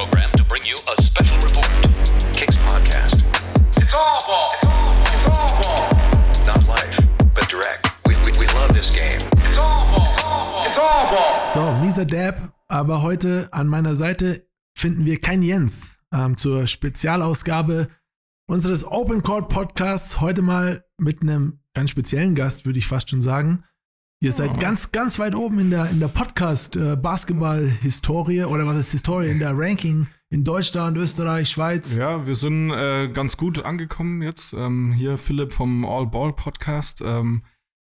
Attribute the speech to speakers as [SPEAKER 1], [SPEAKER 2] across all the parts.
[SPEAKER 1] program to bring you a special report. Kicks Podcast. It's all ball. It's all ball. It's all ball. Not life, but direct. We, we, we love this game. It's all ball. It's all ball.
[SPEAKER 2] So, mieser Dab, aber heute an meiner Seite finden wir kein Jens ähm, zur Spezialausgabe unseres Open Court Podcasts. Heute mal mit einem ganz speziellen Gast, würde ich fast schon sagen. Ihr seid ganz, ganz weit oben in der, in der Podcast-Basketball-Historie oder was ist Historie, in der Ranking in Deutschland, Österreich, Schweiz.
[SPEAKER 3] Ja, wir sind äh, ganz gut angekommen jetzt. Ähm, hier Philipp vom All Ball Podcast. Ähm,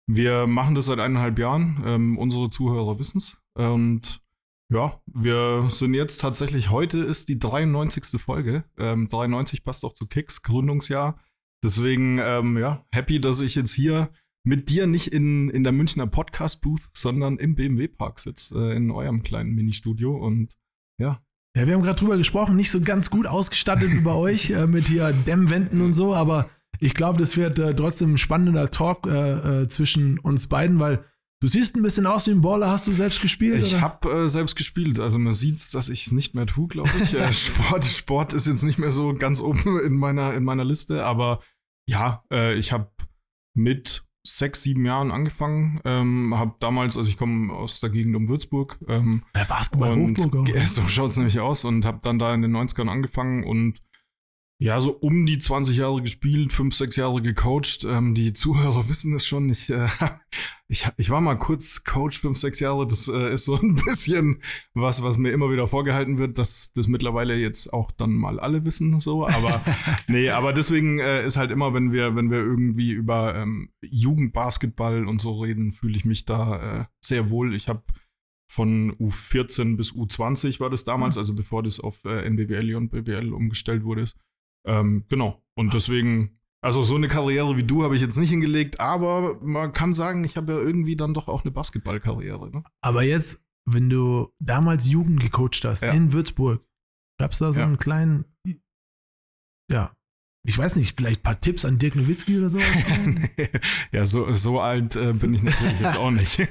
[SPEAKER 3] wir machen das seit eineinhalb Jahren. Ähm, unsere Zuhörer wissen es. Und ja, wir sind jetzt tatsächlich, heute ist die 93. Folge. Ähm, 93 passt auch zu Kicks, Gründungsjahr. Deswegen, ähm, ja, happy, dass ich jetzt hier mit dir nicht in, in der Münchner Podcast-Booth, sondern im BMW-Park sitze, äh, in eurem kleinen Ministudio. Und ja,
[SPEAKER 2] Ja, wir haben gerade drüber gesprochen, nicht so ganz gut ausgestattet bei euch äh, mit hier Dämmwänden und so, aber ich glaube, das wird äh, trotzdem ein spannender Talk äh, äh, zwischen uns beiden, weil du siehst ein bisschen aus wie ein Baller. Hast du selbst gespielt?
[SPEAKER 3] Ich habe äh, selbst gespielt. Also man sieht's, dass ich es nicht mehr tue, glaube ich. äh, Sport, Sport ist jetzt nicht mehr so ganz oben in meiner, in meiner Liste, aber ja, ich habe mit sechs, sieben Jahren angefangen. Ähm, habe damals, also ich komme aus der Gegend um Würzburg. Ähm,
[SPEAKER 2] Ja, Basketball
[SPEAKER 3] und
[SPEAKER 2] Hochburg
[SPEAKER 3] so schaut's nämlich aus und habe dann da in den 90ern angefangen und ja, so um die 20 Jahre gespielt, fünf, sechs Jahre gecoacht. Ähm, die Zuhörer wissen es schon. Ich, äh, ich, ich war mal kurz Coach, fünf, sechs Jahre. Das äh, ist so ein bisschen was, was mir immer wieder vorgehalten wird, dass das mittlerweile jetzt auch dann mal alle wissen. So, aber nee, aber deswegen äh, ist halt immer, wenn wir, wenn wir irgendwie über ähm, Jugendbasketball und so reden, fühle ich mich da äh, sehr wohl. Ich habe von U14 bis U20 war das damals, also bevor das auf äh, NBBL und BBL umgestellt wurde. Ähm, genau. Und deswegen, also so eine Karriere wie du habe ich jetzt nicht hingelegt, aber man kann sagen, ich habe ja irgendwie dann doch auch eine Basketballkarriere. Ne?
[SPEAKER 2] Aber jetzt, wenn du damals Jugend gecoacht hast
[SPEAKER 3] Ja.
[SPEAKER 2] in Würzburg, gab es da so
[SPEAKER 3] Ja.
[SPEAKER 2] einen kleinen, ja, ich weiß nicht, vielleicht ein paar Tipps an Dirk Nowitzki oder so?
[SPEAKER 3] ja, so, so alt äh, bin ich natürlich jetzt auch nicht.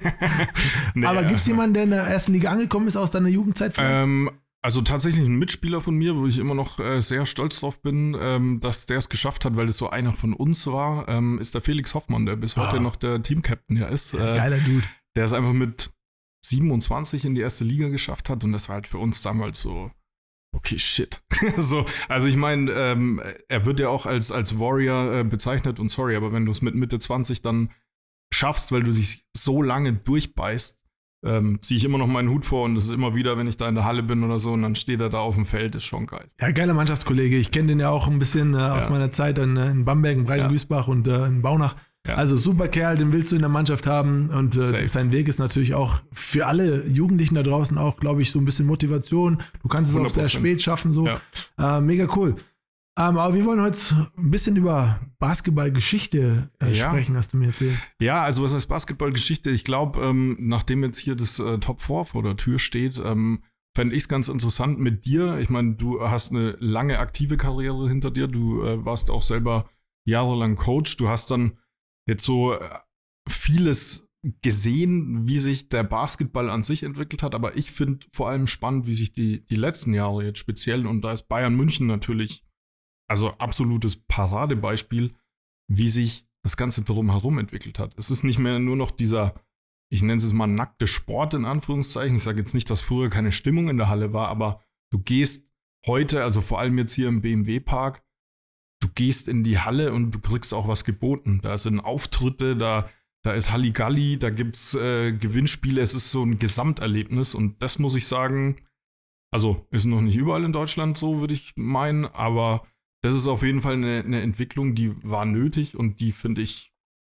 [SPEAKER 3] Nee,
[SPEAKER 2] Aber gibt es jemanden, der in der ersten Liga angekommen ist aus deiner Jugendzeit?
[SPEAKER 3] Ähm, also tatsächlich ein Mitspieler von mir, wo ich immer noch äh, sehr stolz drauf bin, ähm, dass der es geschafft hat, weil es so einer von uns war, ähm, ist der Felix Hoffmann, der bis heute
[SPEAKER 2] Ah.
[SPEAKER 3] noch der Teamcaptain ja ist.
[SPEAKER 2] Ja,
[SPEAKER 3] Äh,
[SPEAKER 2] Geiler Dude.
[SPEAKER 3] der es einfach mit 27 in die erste Liga geschafft hat und das war halt für uns damals so, okay, shit. so, also ich meine, ähm, er wird ja auch als, als Warrior äh, bezeichnet und sorry, aber wenn du es mit Mitte 20 dann schaffst, weil du dich so lange durchbeißt, ähm, ziehe ich immer noch meinen Hut vor und das ist immer wieder, wenn ich da in der Halle bin oder so und dann steht er da auf dem Feld, ist schon geil.
[SPEAKER 2] Ja, geiler Mannschaftskollege. Ich kenne den ja auch ein bisschen äh, aus
[SPEAKER 3] Ja.
[SPEAKER 2] meiner Zeit in, äh, in Bamberg, in Breiten-Duisbach und äh, in Baunach.
[SPEAKER 3] Ja.
[SPEAKER 2] Also super Kerl, den willst du in der Mannschaft haben und äh, sein Weg ist natürlich auch für alle Jugendlichen da draußen auch, glaube ich, so ein bisschen Motivation. Du kannst es auch sehr
[SPEAKER 3] 100%.
[SPEAKER 2] spät schaffen, so.
[SPEAKER 3] Ja.
[SPEAKER 2] Äh, mega cool. Ähm, aber wir wollen heute ein bisschen über Basketballgeschichte äh,
[SPEAKER 3] Ja.
[SPEAKER 2] sprechen, hast du mir erzählt.
[SPEAKER 3] Ja, also was heißt Basketballgeschichte? Ich glaube, ähm, nachdem jetzt hier das äh, Top 4 vor der Tür steht, ähm, fände ich es ganz interessant mit dir. Ich meine, du hast eine lange aktive Karriere hinter dir. Du äh, warst auch selber jahrelang Coach. Du hast dann jetzt so äh, vieles gesehen, wie sich der Basketball an sich entwickelt hat. Aber ich finde vor allem spannend, wie sich die, die letzten Jahre jetzt speziell, und da ist Bayern München natürlich, also absolutes Paradebeispiel, wie sich das Ganze drumherum entwickelt hat. Es ist nicht mehr nur noch dieser, ich nenne es mal nackte Sport in Anführungszeichen. Ich sage jetzt nicht, dass früher keine Stimmung in der Halle war, aber du gehst heute, also vor allem jetzt hier im BMW-Park, du gehst in die Halle und du kriegst auch was geboten. Da sind Auftritte, da, da ist Halligalli, da gibt es äh, Gewinnspiele, es ist so ein Gesamterlebnis und das muss ich sagen, also ist noch nicht überall in Deutschland so, würde ich meinen, aber das ist auf jeden Fall eine, eine Entwicklung, die war nötig und die finde ich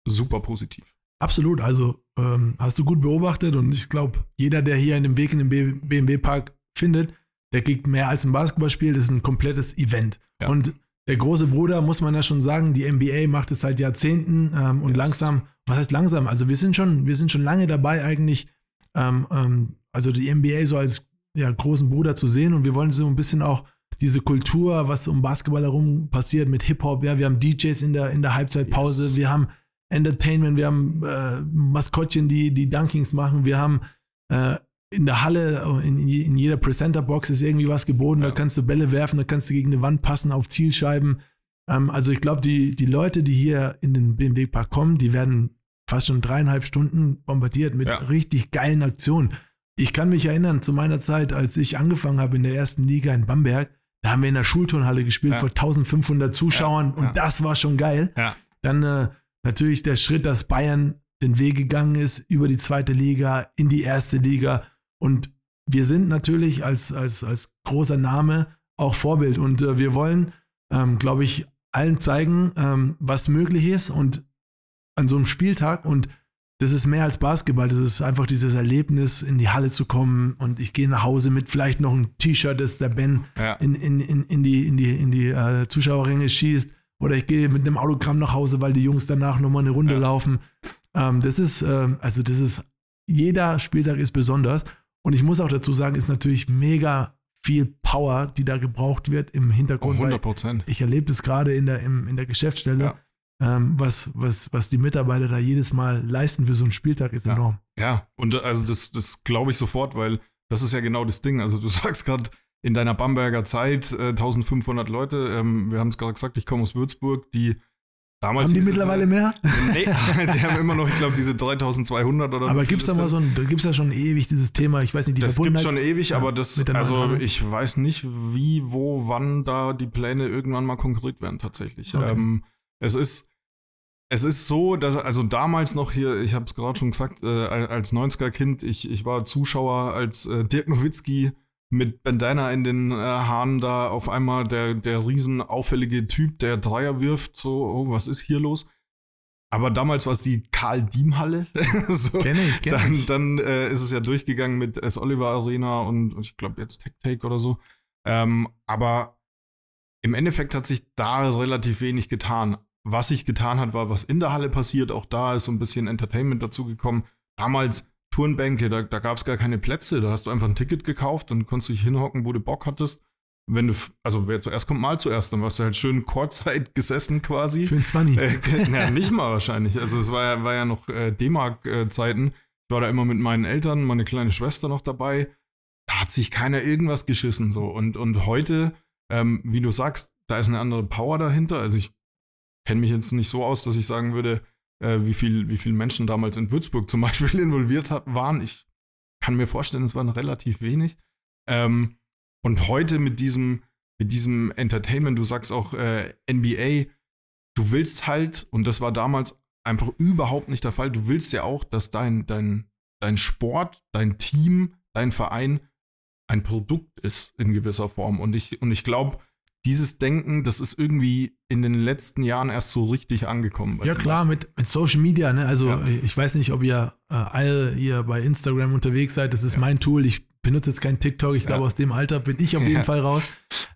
[SPEAKER 3] super positiv.
[SPEAKER 2] Absolut, also ähm, hast du gut beobachtet und ich glaube, jeder, der hier einen Weg in den BMW-Park findet, der kriegt mehr als ein Basketballspiel, das ist ein komplettes Event.
[SPEAKER 3] Ja.
[SPEAKER 2] Und der große Bruder, muss man ja schon sagen, die NBA macht es seit Jahrzehnten ähm, und
[SPEAKER 3] Yes.
[SPEAKER 2] langsam, was heißt langsam? Also wir sind schon, wir sind schon lange dabei eigentlich, ähm, ähm, also die NBA so als ja, großen Bruder zu sehen und wir wollen so ein bisschen auch diese Kultur, was um Basketball herum passiert mit Hip-Hop, ja, wir haben DJs in der, in der Halbzeitpause,
[SPEAKER 3] Yes.
[SPEAKER 2] wir haben Entertainment, wir haben äh, Maskottchen, die die Dunkings machen, wir haben äh, in der Halle, in, in jeder Presenter-Box ist irgendwie was geboten.
[SPEAKER 3] Ja.
[SPEAKER 2] Da kannst du Bälle werfen, da kannst du gegen eine Wand passen auf Zielscheiben. Ähm, also ich glaube, die, die Leute, die hier in den BMW-Park kommen, die werden fast schon dreieinhalb Stunden bombardiert mit
[SPEAKER 3] Ja.
[SPEAKER 2] richtig geilen Aktionen. Ich kann mich erinnern, zu meiner Zeit, als ich angefangen habe in der ersten Liga in Bamberg, da haben wir in der Schulturnhalle gespielt
[SPEAKER 3] Ja.
[SPEAKER 2] vor 1500 Zuschauern
[SPEAKER 3] Ja, ja.
[SPEAKER 2] und das war schon geil. Dann äh, natürlich der Schritt, dass Bayern den Weg gegangen ist über die zweite Liga in die erste Liga. Und wir sind natürlich als, als, als großer Name auch Vorbild. Und äh, wir wollen, ähm, glaube ich, allen zeigen, ähm, was möglich ist. Und an so einem Spieltag und das ist mehr als Basketball, das ist einfach dieses Erlebnis, in die Halle zu kommen und ich gehe nach Hause mit vielleicht noch ein T-Shirt, das der Ben
[SPEAKER 3] Ja.
[SPEAKER 2] in, in, in, in die, in die, in die äh, Zuschauerränge schießt. Oder ich gehe mit einem Autogramm nach Hause, weil die Jungs danach nochmal eine Runde
[SPEAKER 3] Ja.
[SPEAKER 2] laufen. Ähm, das ist, ähm, also das ist, jeder Spieltag ist besonders. Und ich muss auch dazu sagen, ist natürlich mega viel Power, die da gebraucht wird im Hintergrund. weil
[SPEAKER 3] 100 Prozent.
[SPEAKER 2] ich erlebe das gerade in der, im, in der Geschäftsstelle,
[SPEAKER 3] Ja.
[SPEAKER 2] Ähm, was, was, was die Mitarbeiter da jedes Mal leisten für so einen Spieltag, ist
[SPEAKER 3] Ja.
[SPEAKER 2] enorm.
[SPEAKER 3] Ja, und äh, also das, das glaube ich sofort, weil das ist ja genau das Ding. Also du sagst gerade in deiner Bamberger Zeit äh, 1500 Leute. Ähm, wir haben es gerade gesagt, ich komme aus Würzburg. Die damals
[SPEAKER 2] Haben die mittlerweile
[SPEAKER 3] äh,
[SPEAKER 2] mehr?
[SPEAKER 3] Nee, die haben immer noch, ich glaube, diese 3200 oder
[SPEAKER 2] Aber gibt es da mal so ein, da gibt es ja schon ewig dieses Thema, ich weiß nicht, die
[SPEAKER 3] Das gibt schon ewig,
[SPEAKER 2] ja,
[SPEAKER 3] aber das, also ich weiß nicht, wie, wo, wann da die Pläne irgendwann mal konkret werden tatsächlich.
[SPEAKER 2] Okay.
[SPEAKER 3] Ähm, es ist, es ist so, dass, also damals noch hier, ich habe es gerade schon gesagt, äh, als 90er-Kind, ich, ich war Zuschauer, als äh, Dirk Nowitzki mit Bandana in den äh, Haaren da auf einmal der, der riesen auffällige Typ, der Dreier wirft, so, oh, was ist hier los? Aber damals war es die Karl-Diem-Halle. so.
[SPEAKER 2] Kenn ich, kenn
[SPEAKER 3] Dann,
[SPEAKER 2] ich.
[SPEAKER 3] dann äh, ist es ja durchgegangen mit S. Oliver Arena und, und ich glaube jetzt Tech Take oder so. Ähm, aber im Endeffekt hat sich da relativ wenig getan. Was sich getan hat, war, was in der Halle passiert. Auch da ist so ein bisschen Entertainment dazugekommen. Damals Turnbänke, da, da gab es gar keine Plätze. Da hast du einfach ein Ticket gekauft und konntest dich hinhocken, wo du Bock hattest. Wenn du, also wer zuerst kommt, mal zuerst. Dann warst du halt schön Kurzzeit gesessen quasi.
[SPEAKER 2] Ein Zwanni.
[SPEAKER 3] Äh, na, nicht mal wahrscheinlich. Also es war ja, war ja noch äh, D-Mark-Zeiten. Ich war da immer mit meinen Eltern, meine kleine Schwester noch dabei. Da hat sich keiner irgendwas geschissen so. Und, und heute, ähm, wie du sagst, da ist eine andere Power dahinter. Also ich kenne mich jetzt nicht so aus, dass ich sagen würde, äh, wie viel, wie viele Menschen damals in Würzburg zum Beispiel involviert hat, waren. Ich kann mir vorstellen, es waren relativ wenig. Ähm, und heute mit diesem, mit diesem Entertainment, du sagst auch äh, NBA, du willst halt, und das war damals einfach überhaupt nicht der Fall, du willst ja auch, dass dein, dein, dein Sport, dein Team, dein Verein ein Produkt ist in gewisser Form. Und ich, und ich glaube, dieses Denken, das ist irgendwie in den letzten Jahren erst so richtig angekommen.
[SPEAKER 2] Ja klar, mit, mit Social Media, ne? Also
[SPEAKER 3] Ja.
[SPEAKER 2] ich weiß nicht, ob ihr äh, alle hier bei Instagram unterwegs seid. Das ist
[SPEAKER 3] Ja.
[SPEAKER 2] mein Tool. Ich benutze jetzt kein TikTok. Ich glaube,
[SPEAKER 3] Ja.
[SPEAKER 2] aus dem Alter bin ich auf jeden. Fall raus.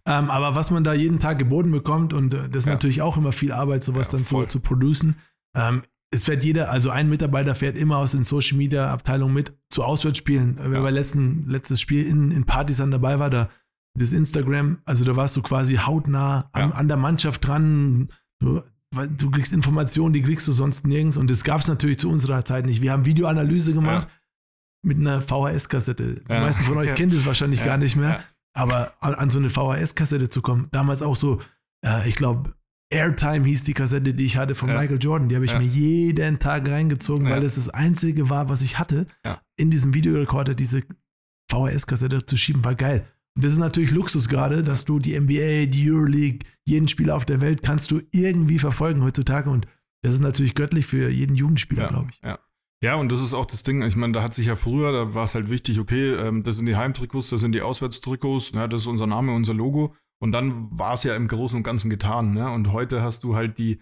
[SPEAKER 2] Ähm, aber was man da jeden Tag geboten bekommt, und äh, das ist natürlich auch immer viel Arbeit, sowas dann zu,
[SPEAKER 3] voll.
[SPEAKER 2] zu producen. Ähm, es fährt jeder, also ein Mitarbeiter fährt immer aus den Social Media Abteilungen mit zu Auswärtsspielen. Wer
[SPEAKER 3] Ja.
[SPEAKER 2] bei letzten, letztes Spiel in, in Partisan dabei war, da das Instagram, also da warst du quasi hautnah an,
[SPEAKER 3] Ja.
[SPEAKER 2] an der Mannschaft dran. Du, du kriegst Informationen, die kriegst du sonst nirgends. Und das gab es natürlich zu unserer Zeit nicht. Wir haben Videoanalyse gemacht mit einer VHS-Kassette. Die
[SPEAKER 3] Ja.
[SPEAKER 2] meisten von euch
[SPEAKER 3] Ja.
[SPEAKER 2] kennen das wahrscheinlich
[SPEAKER 3] Ja.
[SPEAKER 2] gar nicht mehr.
[SPEAKER 3] Ja.
[SPEAKER 2] Aber an, an so eine VHS-Kassette zu kommen, damals auch so, äh, ich glaube, Airtime hieß die Kassette, die ich hatte von
[SPEAKER 3] Ja.
[SPEAKER 2] Michael Jordan. Die habe ich
[SPEAKER 3] Ja.
[SPEAKER 2] mir jeden Tag reingezogen,
[SPEAKER 3] Ja.
[SPEAKER 2] weil das das Einzige war, was ich hatte.
[SPEAKER 3] Ja.
[SPEAKER 2] In diesem Videorekorder diese VHS-Kassette zu schieben, war geil. Und das ist natürlich Luxus gerade, dass du die NBA, die Euroleague, jeden Spieler auf der Welt kannst du irgendwie verfolgen heutzutage. Und das ist natürlich göttlich für jeden Jugendspieler, glaube ich.
[SPEAKER 3] Ja. Ja, und das ist auch das Ding. Ich meine, da hat sich ja früher, da war es halt wichtig, okay, ähm, das sind die Heimtrikots, das sind die Auswärtstrikots, ja, das ist unser Name, unser Logo. Und dann war es ja im Großen und Ganzen getan. Ne? Und heute hast du halt die,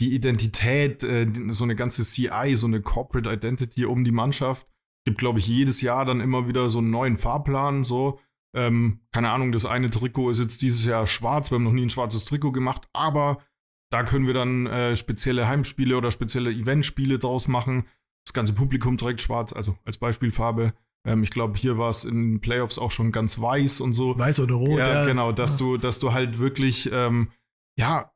[SPEAKER 3] die Identität, äh, so eine ganze CI, so eine Corporate Identity um die Mannschaft. Gibt, glaube ich, jedes Jahr dann immer wieder so einen neuen Fahrplan. So, ähm, keine Ahnung, das eine Trikot ist jetzt dieses Jahr schwarz. Wir haben noch nie ein schwarzes Trikot gemacht, aber da können wir dann äh, spezielle Heimspiele oder spezielle Eventspiele draus machen. Das ganze Publikum trägt schwarz, also als Beispielfarbe. Ähm, ich glaube, hier war es in den Playoffs auch schon ganz weiß und so.
[SPEAKER 2] Weiß oder rot.
[SPEAKER 3] ja,
[SPEAKER 2] ist-
[SPEAKER 3] genau, dass du, dass du halt wirklich, ähm, ja,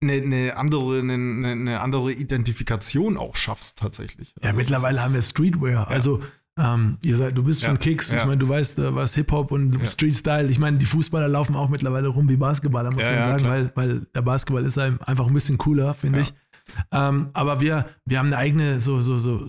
[SPEAKER 3] eine ne andere, eine ne, ne andere Identifikation auch schaffst tatsächlich.
[SPEAKER 2] Ja,
[SPEAKER 3] Also
[SPEAKER 2] mittlerweile
[SPEAKER 3] das ist-
[SPEAKER 2] haben wir Streetwear. Also ähm, ihr seid, du bist
[SPEAKER 3] Ja,
[SPEAKER 2] von Kicks,
[SPEAKER 3] ja.
[SPEAKER 2] ich meine, du weißt, äh, was Hip-Hop und
[SPEAKER 3] Ja.
[SPEAKER 2] Street-Style, ich meine, die Fußballer laufen auch mittlerweile rum wie Basketballer, muss man sagen,
[SPEAKER 3] klar.
[SPEAKER 2] weil, weil der Basketball ist einfach ein bisschen cooler, finde ich. Ähm, aber wir, wir haben eine eigene so, so, so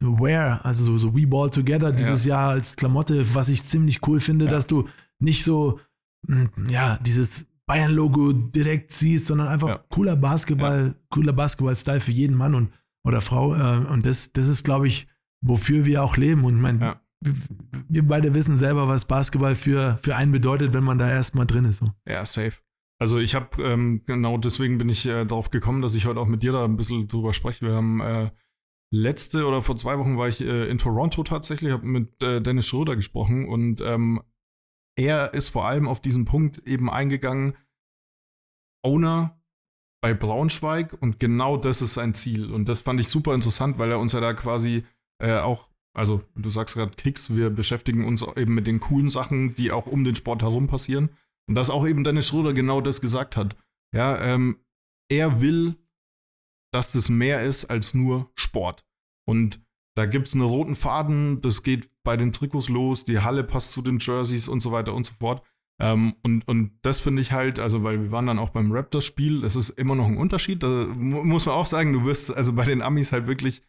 [SPEAKER 2] Wear, also so, so We Ball Together dieses Jahr als Klamotte, was ich ziemlich cool finde, dass du nicht so, mh, ja, dieses Bayern-Logo direkt siehst, sondern einfach cooler Basketball, cooler Basketball-Style für jeden Mann und, oder Frau. Äh, und das, das ist, glaube ich, wofür wir auch leben. Und ich meine,
[SPEAKER 3] Ja.
[SPEAKER 2] wir, wir beide wissen selber, was Basketball für, für einen bedeutet, wenn man da erstmal drin ist. So.
[SPEAKER 3] Ja, safe. Also ich habe, ähm, genau deswegen bin ich äh, darauf gekommen, dass ich heute auch mit dir da ein bisschen drüber spreche. Wir haben äh, letzte oder vor zwei Wochen war ich äh, in Toronto tatsächlich, habe mit äh, Dennis Schröder gesprochen und ähm, er ist vor allem auf diesen Punkt eben eingegangen, Owner bei Braunschweig und genau das ist sein Ziel. Und das fand ich super interessant, weil er uns ja da quasi äh, auch, also du sagst gerade Kicks, wir beschäftigen uns eben mit den coolen Sachen, die auch um den Sport herum passieren. Und dass auch eben Dennis Schröder genau das gesagt hat. Ja, ähm, er will, dass das mehr ist als nur Sport. Und da gibt es einen roten Faden, das geht bei den Trikots los, die Halle passt zu den Jerseys und so weiter und so fort. Ähm, und, und das finde ich halt, also weil wir waren dann auch beim Raptors-Spiel, das ist immer noch ein Unterschied. Da mu muss man auch sagen, du wirst also bei den Amis halt wirklich,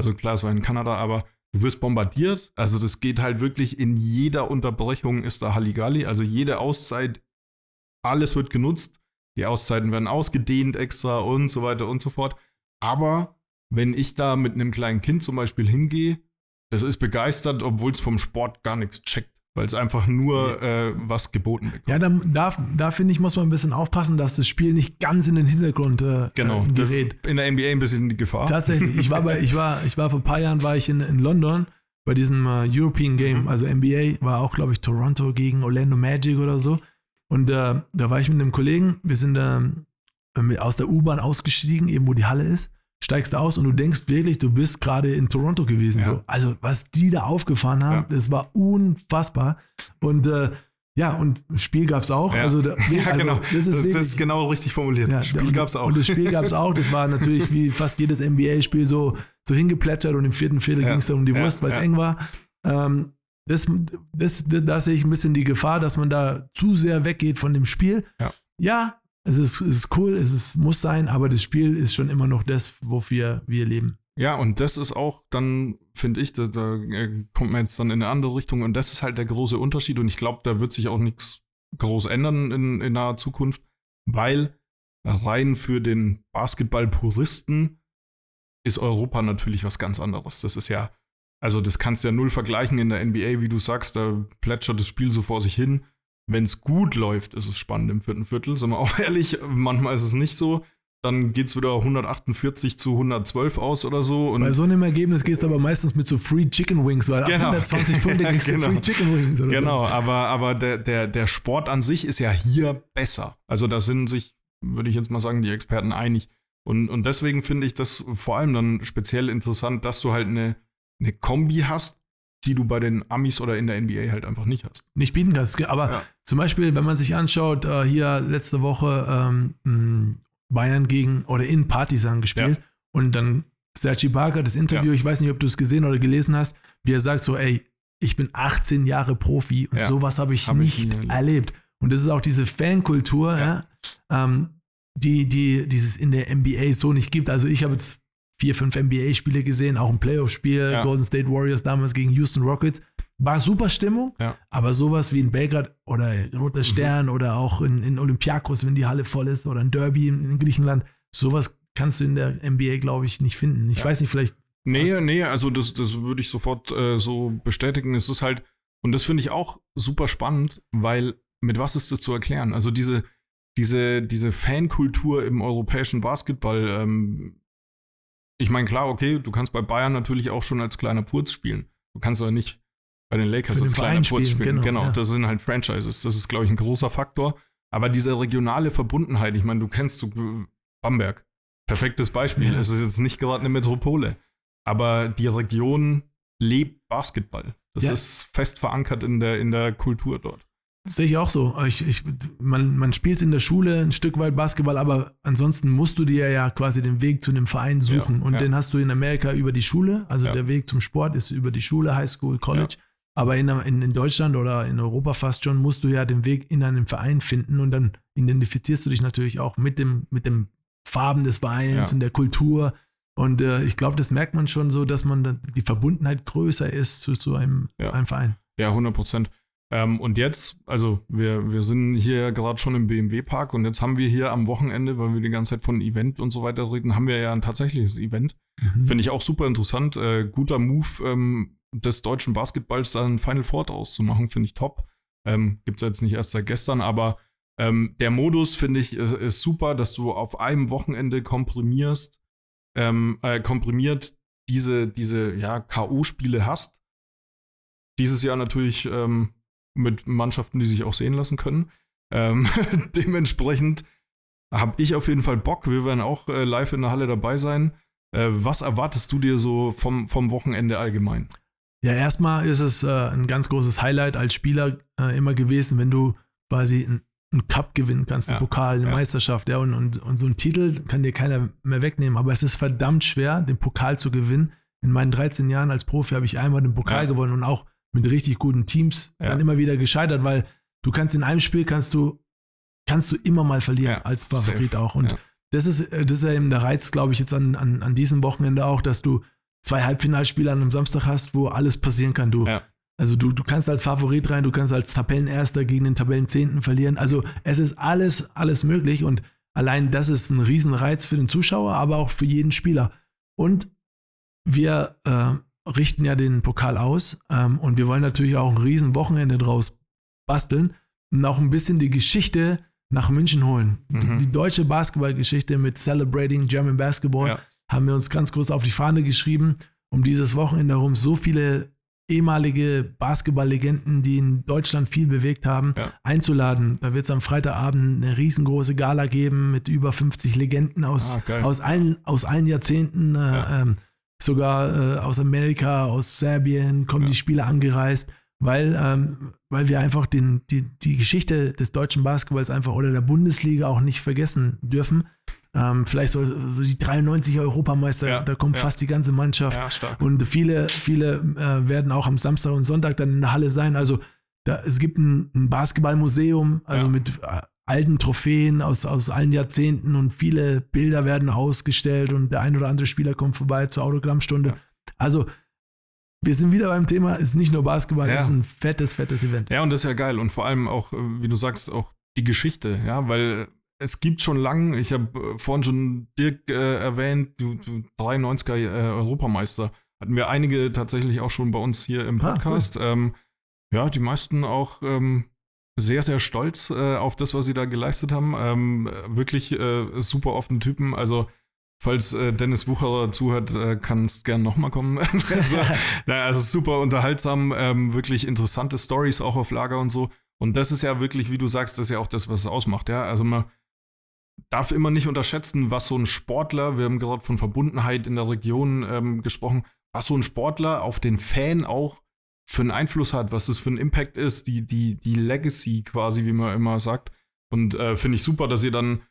[SPEAKER 3] also klar, es war in Kanada, aber du wirst bombardiert. Also das geht halt wirklich in jeder Unterbrechung ist da Halligalli. Also jede Auszeit, alles wird genutzt. Die Auszeiten werden ausgedehnt extra und so weiter und so fort. Aber wenn ich da mit einem kleinen Kind zum Beispiel hingehe, das ist begeistert, obwohl es vom Sport gar nichts checkt, weil es einfach nur äh, was geboten bekommt.
[SPEAKER 2] Ja, da, da, da finde ich, muss man ein bisschen aufpassen, dass das Spiel nicht ganz in den Hintergrund äh,
[SPEAKER 3] genau,
[SPEAKER 2] äh,
[SPEAKER 3] das
[SPEAKER 2] gerät.
[SPEAKER 3] ist in der NBA ein bisschen die Gefahr.
[SPEAKER 2] Tatsächlich. Ich war, bei, ich war, ich war vor ein paar Jahren war ich in, in London bei diesem äh, European Game,
[SPEAKER 3] Mhm.
[SPEAKER 2] also NBA, war auch, glaube ich, Toronto gegen Orlando Magic oder so. Und äh, da war ich mit einem Kollegen, wir sind ähm, aus der U-Bahn ausgestiegen, eben wo die Halle ist, steigst aus und du denkst wirklich, du bist gerade in Toronto gewesen.
[SPEAKER 3] Ja.
[SPEAKER 2] So. Also, was die da aufgefahren haben,
[SPEAKER 3] Ja.
[SPEAKER 2] das war unfassbar. Und äh, ja, und Spiel gab es auch.
[SPEAKER 3] Ja.
[SPEAKER 2] Also, da,
[SPEAKER 3] ja,
[SPEAKER 2] also,
[SPEAKER 3] genau.
[SPEAKER 2] Das ist,
[SPEAKER 3] das, das ist genau richtig formuliert.
[SPEAKER 2] ja,
[SPEAKER 3] Spiel gab es auch.
[SPEAKER 2] Und das Spiel gab es auch. Das war natürlich wie fast jedes NBA-Spiel so, so hingeplätschert und im vierten Viertel ging es dann um die Wurst, weil es eng war. Ähm, das, das, das, da sehe ich ein bisschen die Gefahr, dass man da zu sehr weggeht von dem Spiel.
[SPEAKER 3] Ja.
[SPEAKER 2] Es ist, es ist cool, es ist, muss sein, aber das Spiel ist schon immer noch das, wofür wir leben.
[SPEAKER 3] Ja, und das ist auch dann, finde ich, da, da äh, kommt man jetzt dann in eine andere Richtung und das ist halt der große Unterschied und ich glaube, da wird sich auch nichts groß ändern in, in naher Zukunft, weil rein für den Basketball-Puristen ist Europa natürlich was ganz anderes. Das ist ja, also das kannst du ja null vergleichen in der NBA, wie du sagst, da plätschert das Spiel so vor sich hin. Wenn es gut läuft, ist es spannend im vierten Viertel, sind wir auch ehrlich, manchmal ist es nicht so. Dann geht es wieder 148 zu 112 aus oder so. Und
[SPEAKER 2] Bei so einem Ergebnis gehst du aber meistens mit so Free Chicken Wings, weil
[SPEAKER 3] Genau.
[SPEAKER 2] ab 120 Punkte kriegst du
[SPEAKER 3] Genau.
[SPEAKER 2] Free Chicken Wings.
[SPEAKER 3] Genau, aber, aber der, der, der Sport an sich ist ja hier besser. Also da sind sich, würde ich jetzt mal sagen, die Experten einig. Und, und deswegen finde ich das vor allem dann speziell interessant, dass du halt eine, eine Kombi hast, die du bei den Amis oder in der NBA halt einfach nicht hast.
[SPEAKER 2] nicht bieten kannst. Aber
[SPEAKER 3] Ja.
[SPEAKER 2] zum Beispiel, wenn man sich anschaut, äh, hier letzte Woche ähm, Bayern gegen oder in Partisan gespielt
[SPEAKER 3] Ja.
[SPEAKER 2] und dann Sergi Barker, das Interview,
[SPEAKER 3] Ja.
[SPEAKER 2] ich weiß nicht, ob du es gesehen oder gelesen hast, wie er sagt so, ey, ich bin 18 Jahre Profi und sowas habe ich
[SPEAKER 3] Hab ich
[SPEAKER 2] nicht
[SPEAKER 3] nie erlebt.
[SPEAKER 2] erlebt. Und das ist auch diese Fankultur, ähm, die, die dieses in der NBA so nicht gibt. Also ich habe jetzt vier, fünf NBA-Spiele gesehen, auch ein Playoff-Spiel,
[SPEAKER 3] Ja.
[SPEAKER 2] Golden State Warriors damals gegen Houston Rockets. War super Stimmung,
[SPEAKER 3] Ja.
[SPEAKER 2] aber sowas wie in Belgrad oder
[SPEAKER 3] Mhm.
[SPEAKER 2] Roter Stern oder auch in, in Olympiakos, wenn die Halle voll ist, oder ein Derby in, in Griechenland, sowas kannst du in der NBA, glaube ich, nicht finden. Ich
[SPEAKER 3] Ja.
[SPEAKER 2] weiß nicht, vielleicht.
[SPEAKER 3] Nee, nee, also das, das würde ich sofort äh, so bestätigen. Es ist halt, und das finde ich auch super spannend, weil mit was ist das zu erklären? Also diese, diese, diese Fankultur im europäischen Basketball, ähm, ich meine, klar, okay, du kannst bei Bayern natürlich auch schon als kleiner Purz spielen. Du kannst aber nicht bei den Lakers
[SPEAKER 2] den
[SPEAKER 3] als kleiner Purz
[SPEAKER 2] spielen, genau,
[SPEAKER 3] Genau,
[SPEAKER 2] ja.
[SPEAKER 3] das sind halt Franchises. Das ist, glaube ich, ein großer Faktor. Aber diese regionale Verbundenheit, ich meine, du kennst so äh, Bamberg. Perfektes Beispiel.
[SPEAKER 2] Ja.
[SPEAKER 3] Es ist jetzt nicht gerade eine Metropole. Aber die Region lebt Basketball. Das
[SPEAKER 2] Ja.
[SPEAKER 3] ist fest verankert in der, in der Kultur dort.
[SPEAKER 2] Sehe ich auch so. Ich, ich, man, man spielt in der Schule ein Stück weit Basketball, aber ansonsten musst du dir ja quasi den Weg zu einem Verein suchen.
[SPEAKER 3] Ja,
[SPEAKER 2] und
[SPEAKER 3] ja.
[SPEAKER 2] den hast du in Amerika über die Schule. Also
[SPEAKER 3] Ja.
[SPEAKER 2] der Weg zum Sport ist über die Schule, High School, College. Aber in, in, in Deutschland oder in Europa fast schon musst du ja den Weg in einen Verein finden und dann identifizierst du dich natürlich auch mit dem, mit dem Farben des Vereins und der Kultur. Und äh, ich glaube, das merkt man schon so, dass man dann die Verbundenheit größer ist zu, zu einem, einem Verein.
[SPEAKER 3] Ja, 100 Prozent. Ähm, und jetzt, also wir, wir sind hier gerade schon im BMW-Park und jetzt haben wir hier am Wochenende, weil wir die ganze Zeit von Event und so weiter reden, haben wir ja ein tatsächliches Event.
[SPEAKER 2] Mhm.
[SPEAKER 3] Finde ich auch super interessant. Äh, guter Move ähm, des deutschen Basketballs, da ein Final Four draus zu machen, finde ich top. Ähm, Gibt es jetzt nicht erst seit gestern, aber ähm, der Modus, finde ich, ist, ist super, dass du auf einem Wochenende komprimierst, ähm, äh, komprimiert diese, diese ja, K.O.-Spiele hast. Dieses Jahr natürlich ähm, mit Mannschaften, die sich auch sehen lassen können. Ähm, dementsprechend habe ich auf jeden Fall Bock. Wir werden auch äh, live in der Halle dabei sein. Äh, was erwartest du dir so vom, vom Wochenende allgemein?
[SPEAKER 2] Ja, erstmal ist es äh, ein ganz großes Highlight als Spieler äh, immer gewesen, wenn du quasi einen einen Cup gewinnen kannst, einen
[SPEAKER 3] Ja,
[SPEAKER 2] Pokal, eine
[SPEAKER 3] ja.
[SPEAKER 2] Meisterschaft, ja, und, und, und so einen Titel kann dir keiner mehr wegnehmen. Aber es ist verdammt schwer, den Pokal zu gewinnen. In meinen 13 Jahren als Profi habe ich einmal den Pokal
[SPEAKER 3] Ja.
[SPEAKER 2] gewonnen und auch mit richtig guten Teams
[SPEAKER 3] Ja.
[SPEAKER 2] dann immer wieder gescheitert, weil du kannst in einem Spiel kannst du kannst du immer mal verlieren
[SPEAKER 3] Ja,
[SPEAKER 2] als Favorit
[SPEAKER 3] safe.
[SPEAKER 2] auch. Und
[SPEAKER 3] Ja.
[SPEAKER 2] das ist äh, das ist ja eben der Reiz, glaube ich, jetzt an, an, an diesem Wochenende auch, dass du zwei Halbfinalspiele an einem Samstag hast, wo alles passieren kann. Du also du, du kannst als Favorit rein, du kannst als Tabellenerster gegen den Tabellenzehnten verlieren. Also es ist alles, alles möglich und allein das ist ein Riesenreiz für den Zuschauer, aber auch für jeden Spieler. Und wir äh, richten ja den Pokal aus ähm, und wir wollen natürlich auch ein Riesenwochenende draus basteln und auch ein bisschen die Geschichte nach München holen.
[SPEAKER 3] Mhm.
[SPEAKER 2] Die, die deutsche Basketballgeschichte mit Celebrating German Basketball
[SPEAKER 3] Ja.
[SPEAKER 2] haben wir uns ganz groß auf die Fahne geschrieben, um dieses Wochenende herum so viele ehemalige Basketballlegenden, die in Deutschland viel bewegt haben,
[SPEAKER 3] Ja.
[SPEAKER 2] einzuladen. Da wird es am Freitagabend eine riesengroße Gala geben mit über 50 Legenden aus,
[SPEAKER 3] Ah,
[SPEAKER 2] aus, allen, aus allen Jahrzehnten, äh,
[SPEAKER 3] Ja.
[SPEAKER 2] ähm, sogar äh, aus Amerika, aus Serbien kommen
[SPEAKER 3] Ja.
[SPEAKER 2] die Spieler angereist, weil, ähm, weil wir einfach den, die, die Geschichte des deutschen Basketballs einfach oder der Bundesliga auch nicht vergessen dürfen. Ähm, vielleicht so, so die 93 Europameister,
[SPEAKER 3] Ja,
[SPEAKER 2] da kommt
[SPEAKER 3] ja.
[SPEAKER 2] fast die ganze Mannschaft. Und viele, viele äh, werden auch am Samstag und Sonntag dann in der Halle sein. Also da, es gibt ein, ein Basketballmuseum, also mit alten Trophäen aus, aus allen Jahrzehnten und viele Bilder werden ausgestellt und der ein oder andere Spieler kommt vorbei zur Autogrammstunde.
[SPEAKER 3] Ja.
[SPEAKER 2] Also wir sind wieder beim Thema, ist nicht nur Basketball,
[SPEAKER 3] Ja.
[SPEAKER 2] es ist ein fettes, fettes Event.
[SPEAKER 3] Ja, und das ist ja geil. Und vor allem auch, äh, wie du sagst, auch die Geschichte, ja, weil es gibt schon lange, ich habe äh, vorhin schon Dirk äh, erwähnt, du, du 93er äh, Europameister, hatten wir einige tatsächlich auch schon bei uns hier im
[SPEAKER 2] Ah,
[SPEAKER 3] Podcast. ähm, ja, die meisten auch ähm, sehr, sehr stolz äh, auf das, was sie da geleistet haben. Ähm, äh, wirklich äh, super offene Typen. Also, falls äh, Dennis Wucherer zuhört, äh, kannst gern nochmal kommen. also, naja, also super unterhaltsam, ähm, wirklich interessante Stories auch auf Lager und so. Und das ist ja wirklich, wie du sagst, das ist ja auch das, was es ausmacht, ja. Also man darf immer nicht unterschätzen, was so ein Sportler, wir haben gerade von Verbundenheit in der Region ähm, gesprochen, was so ein Sportler auf den Fan auch für einen Einfluss hat, was es für ein Impact ist, die, die, die Legacy quasi, wie man immer sagt. Und äh, finde ich super, dass ihr dann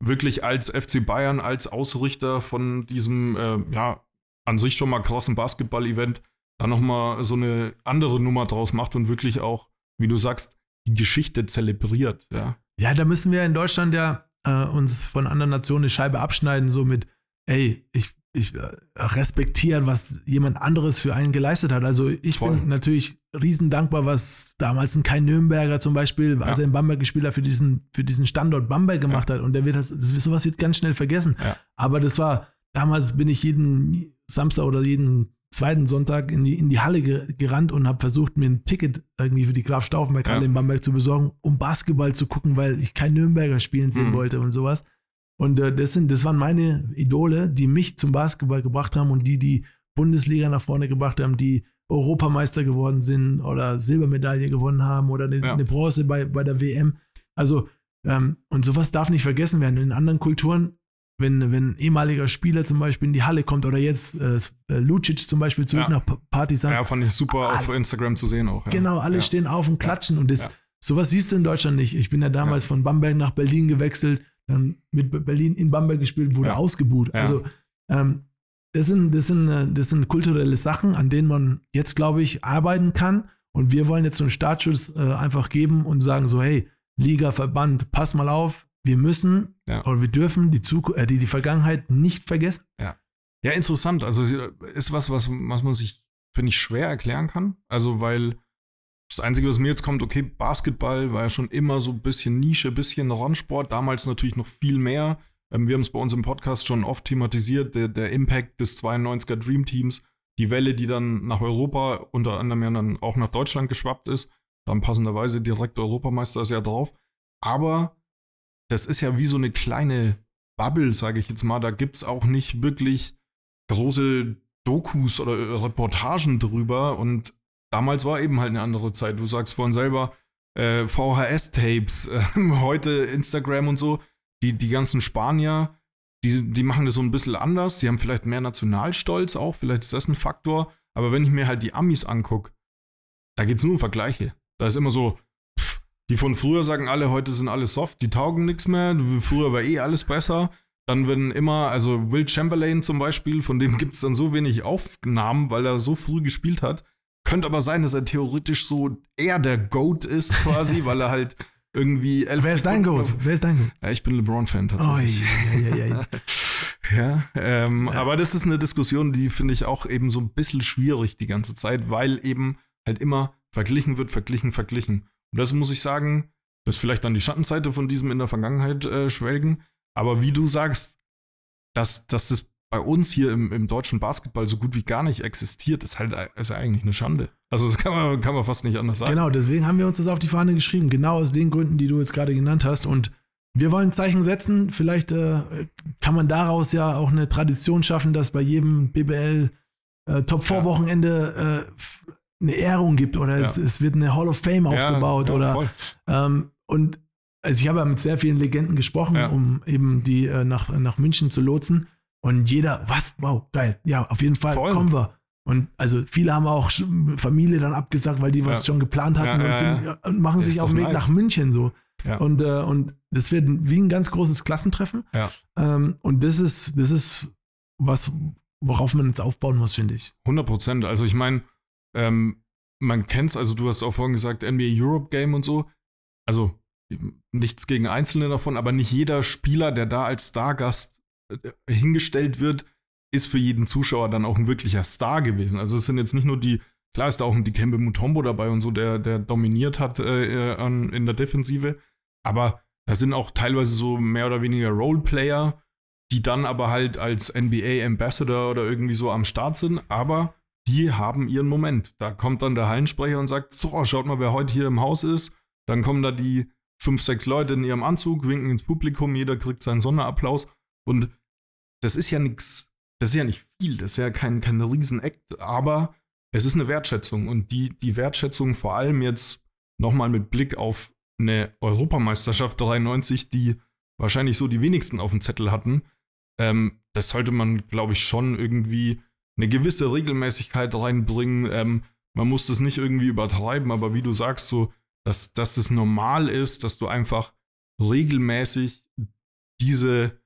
[SPEAKER 3] wirklich als FC Bayern, als Ausrichter von diesem, äh, ja, an sich schon mal krassen Basketball-Event, da nochmal so eine andere Nummer draus macht und wirklich auch, wie du sagst, die Geschichte zelebriert, ja.
[SPEAKER 2] Ja, da müssen wir in Deutschland ja äh, uns von anderen Nationen eine Scheibe abschneiden, so mit, ey, ich, ich äh, respektiere, was jemand anderes für einen geleistet hat. Also ich
[SPEAKER 3] Voll.
[SPEAKER 2] bin natürlich riesen dankbar, was damals ein Kai Nürnberger zum Beispiel, als
[SPEAKER 3] Ja.
[SPEAKER 2] er in Bamberg gespielt hat, für diesen, für diesen Standort Bamberg gemacht hat. Und der wird das, sowas wird ganz schnell vergessen.
[SPEAKER 3] Ja.
[SPEAKER 2] Aber das war, damals bin ich jeden Samstag oder jeden zweiten Sonntag in die, in die Halle ge gerannt und habe versucht, mir ein Ticket irgendwie für die Graf Stauffenberg Halle
[SPEAKER 3] Ja.
[SPEAKER 2] in Bamberg zu besorgen, um Basketball zu gucken, weil ich kein Nürnberger spielen sehen
[SPEAKER 3] Mhm.
[SPEAKER 2] wollte und sowas. Und äh, das, sind, das waren meine Idole, die mich zum Basketball gebracht haben und die die Bundesliga nach vorne gebracht haben, die Europameister geworden sind oder Silbermedaille gewonnen haben oder eine,
[SPEAKER 3] Ja.
[SPEAKER 2] eine Bronze bei, bei der WM. Also, ähm, und sowas darf nicht vergessen werden. In anderen Kulturen, wenn, wenn ein ehemaliger Spieler zum Beispiel in die Halle kommt oder jetzt äh, Lucic zum Beispiel zurück
[SPEAKER 3] Ja.
[SPEAKER 2] nach Pa- Partisan,
[SPEAKER 3] Ja, fand ich super
[SPEAKER 2] Ah,
[SPEAKER 3] auf Instagram zu sehen auch. Ja.
[SPEAKER 2] Genau, alle stehen auf und klatschen und das, sowas siehst du in Deutschland nicht. Ich bin ja damals von Bamberg nach Berlin gewechselt, dann mit Berlin in Bamberg gespielt, wurde
[SPEAKER 3] Ja.
[SPEAKER 2] ausgebuht.
[SPEAKER 3] Ja.
[SPEAKER 2] Also ähm, das sind, das, sind, äh, das sind kulturelle Sachen, an denen man jetzt, glaube ich, arbeiten kann. Und wir wollen jetzt so einen Startschuss äh, einfach geben und sagen so, hey, Liga, Verband, pass mal auf, wir müssen
[SPEAKER 3] Ja.
[SPEAKER 2] oder wir dürfen die, Zuku äh, die, die Vergangenheit nicht vergessen.
[SPEAKER 3] Ja, interessant. Also ist was, was, was man sich, finde ich, schwer erklären kann. Also, weil das Einzige, was mir jetzt kommt, okay, Basketball war ja schon immer so ein bisschen Nische, bisschen Randsport, damals natürlich noch viel mehr. Ähm, wir haben es bei uns im Podcast schon oft thematisiert, der, der Impact des 92er Dream Teams, die Welle, die dann nach Europa, unter anderem ja dann auch nach Deutschland geschwappt ist. Dann passenderweise direkt Europameister ist ja drauf. Aber das ist ja wie so eine kleine Bubble, sage ich jetzt mal. Da gibt es auch nicht wirklich große Dokus oder Reportagen drüber. Und damals war eben halt eine andere Zeit. Du sagst vorhin selber, äh, VHS-Tapes, äh, heute Instagram und so. Die, die ganzen Spanier, die, die machen das so ein bisschen anders. Die haben vielleicht mehr Nationalstolz auch, vielleicht ist das ein Faktor. Aber wenn ich mir halt die Amis angucke, da geht es nur um Vergleiche. Da ist immer so, pff, die von früher sagen alle, heute sind alle soft, die taugen nichts mehr, früher war eh alles besser. Dann werden immer, also Will Chamberlain zum Beispiel, von dem gibt es dann so wenig Aufnahmen, weil er so früh gespielt hat. Könnte aber sein, dass er theoretisch so eher der GOAT ist, quasi, weil er halt irgendwie elf
[SPEAKER 2] Wer ist dein Goat? Wer ist dein Goat?
[SPEAKER 3] Ja, ich bin LeBron-Fan
[SPEAKER 2] Oh,
[SPEAKER 3] tatsächlich.
[SPEAKER 2] ja, ja, ja, ja.
[SPEAKER 3] Ja, ähm,
[SPEAKER 2] Ja.
[SPEAKER 3] aber das ist eine Diskussion, die finde ich auch eben so ein bisschen schwierig die ganze Zeit, weil eben halt immer verglichen wird, verglichen, verglichen. Und das muss ich sagen, das ist vielleicht dann die Schattenseite von diesem in der Vergangenheit äh, schwelgen. Aber wie du sagst, dass, dass das bei uns hier im, im deutschen Basketball so gut wie gar nicht existiert, ist halt ist eigentlich eine Schande. Also das kann man, kann man fast nicht anders sagen.
[SPEAKER 2] Genau, deswegen haben wir uns das auf die Fahne geschrieben. Genau aus den Gründen, die du jetzt gerade genannt hast. Und wir wollen ein Zeichen setzen. Vielleicht äh, kann man daraus ja auch eine Tradition schaffen, dass bei jedem BBL äh, Top 4
[SPEAKER 3] Ja.
[SPEAKER 2] Wochenende äh, eine Ehrung gibt oder es,
[SPEAKER 3] Ja.
[SPEAKER 2] es wird eine Hall of Fame
[SPEAKER 3] Ja,
[SPEAKER 2] aufgebaut oder ähm, und also ich habe ja mit sehr vielen Legenden gesprochen, um eben die äh, nach, nach München zu lotsen. Und jeder, was, wow, geil. Ja, auf jeden Fall
[SPEAKER 3] Voll.
[SPEAKER 2] kommen wir. Und also viele haben auch Familie dann abgesagt, weil die was
[SPEAKER 3] Ja.
[SPEAKER 2] schon geplant hatten
[SPEAKER 3] Ja,
[SPEAKER 2] und, sind,
[SPEAKER 3] ja.
[SPEAKER 2] und machen sich auf den Weg
[SPEAKER 3] nice.
[SPEAKER 2] nach München so. Und, äh, und das wird wie ein ganz großes Klassentreffen. Ähm, und das ist, das ist was, worauf man jetzt aufbauen muss, finde ich.
[SPEAKER 3] 100 Prozent. Also ich meine, ähm, man kennt's, also du hast auch vorhin gesagt, NBA Europe Game und so. Also nichts gegen Einzelne davon, aber nicht jeder Spieler, der da als Stargast hingestellt wird, ist für jeden Zuschauer dann auch ein wirklicher Star gewesen. Also es sind jetzt nicht nur die, klar ist da auch ein Dikembe Mutombo dabei und so, der, der dominiert hat äh, äh, an, in der Defensive, aber da sind auch teilweise so mehr oder weniger Roleplayer, die dann aber halt als NBA Ambassador oder irgendwie so am Start sind, aber die haben ihren Moment. Da kommt dann der Hallensprecher und sagt, so, schaut mal, wer heute hier im Haus ist. Dann kommen da die fünf, sechs Leute in ihrem Anzug, winken ins Publikum, jeder kriegt seinen Sonderapplaus. Und das ist ja nichts, das ist ja nicht viel, das ist ja kein, kein Riesenakt, aber es ist eine Wertschätzung. Und die, die Wertschätzung vor allem jetzt nochmal mit Blick auf eine Europameisterschaft 93, die wahrscheinlich so die wenigsten auf dem Zettel hatten, ähm, das sollte man, glaube ich, schon irgendwie eine gewisse Regelmäßigkeit reinbringen. Ähm, man muss das nicht irgendwie übertreiben, aber wie du sagst, so, dass, dass es normal ist, dass du einfach regelmäßig diese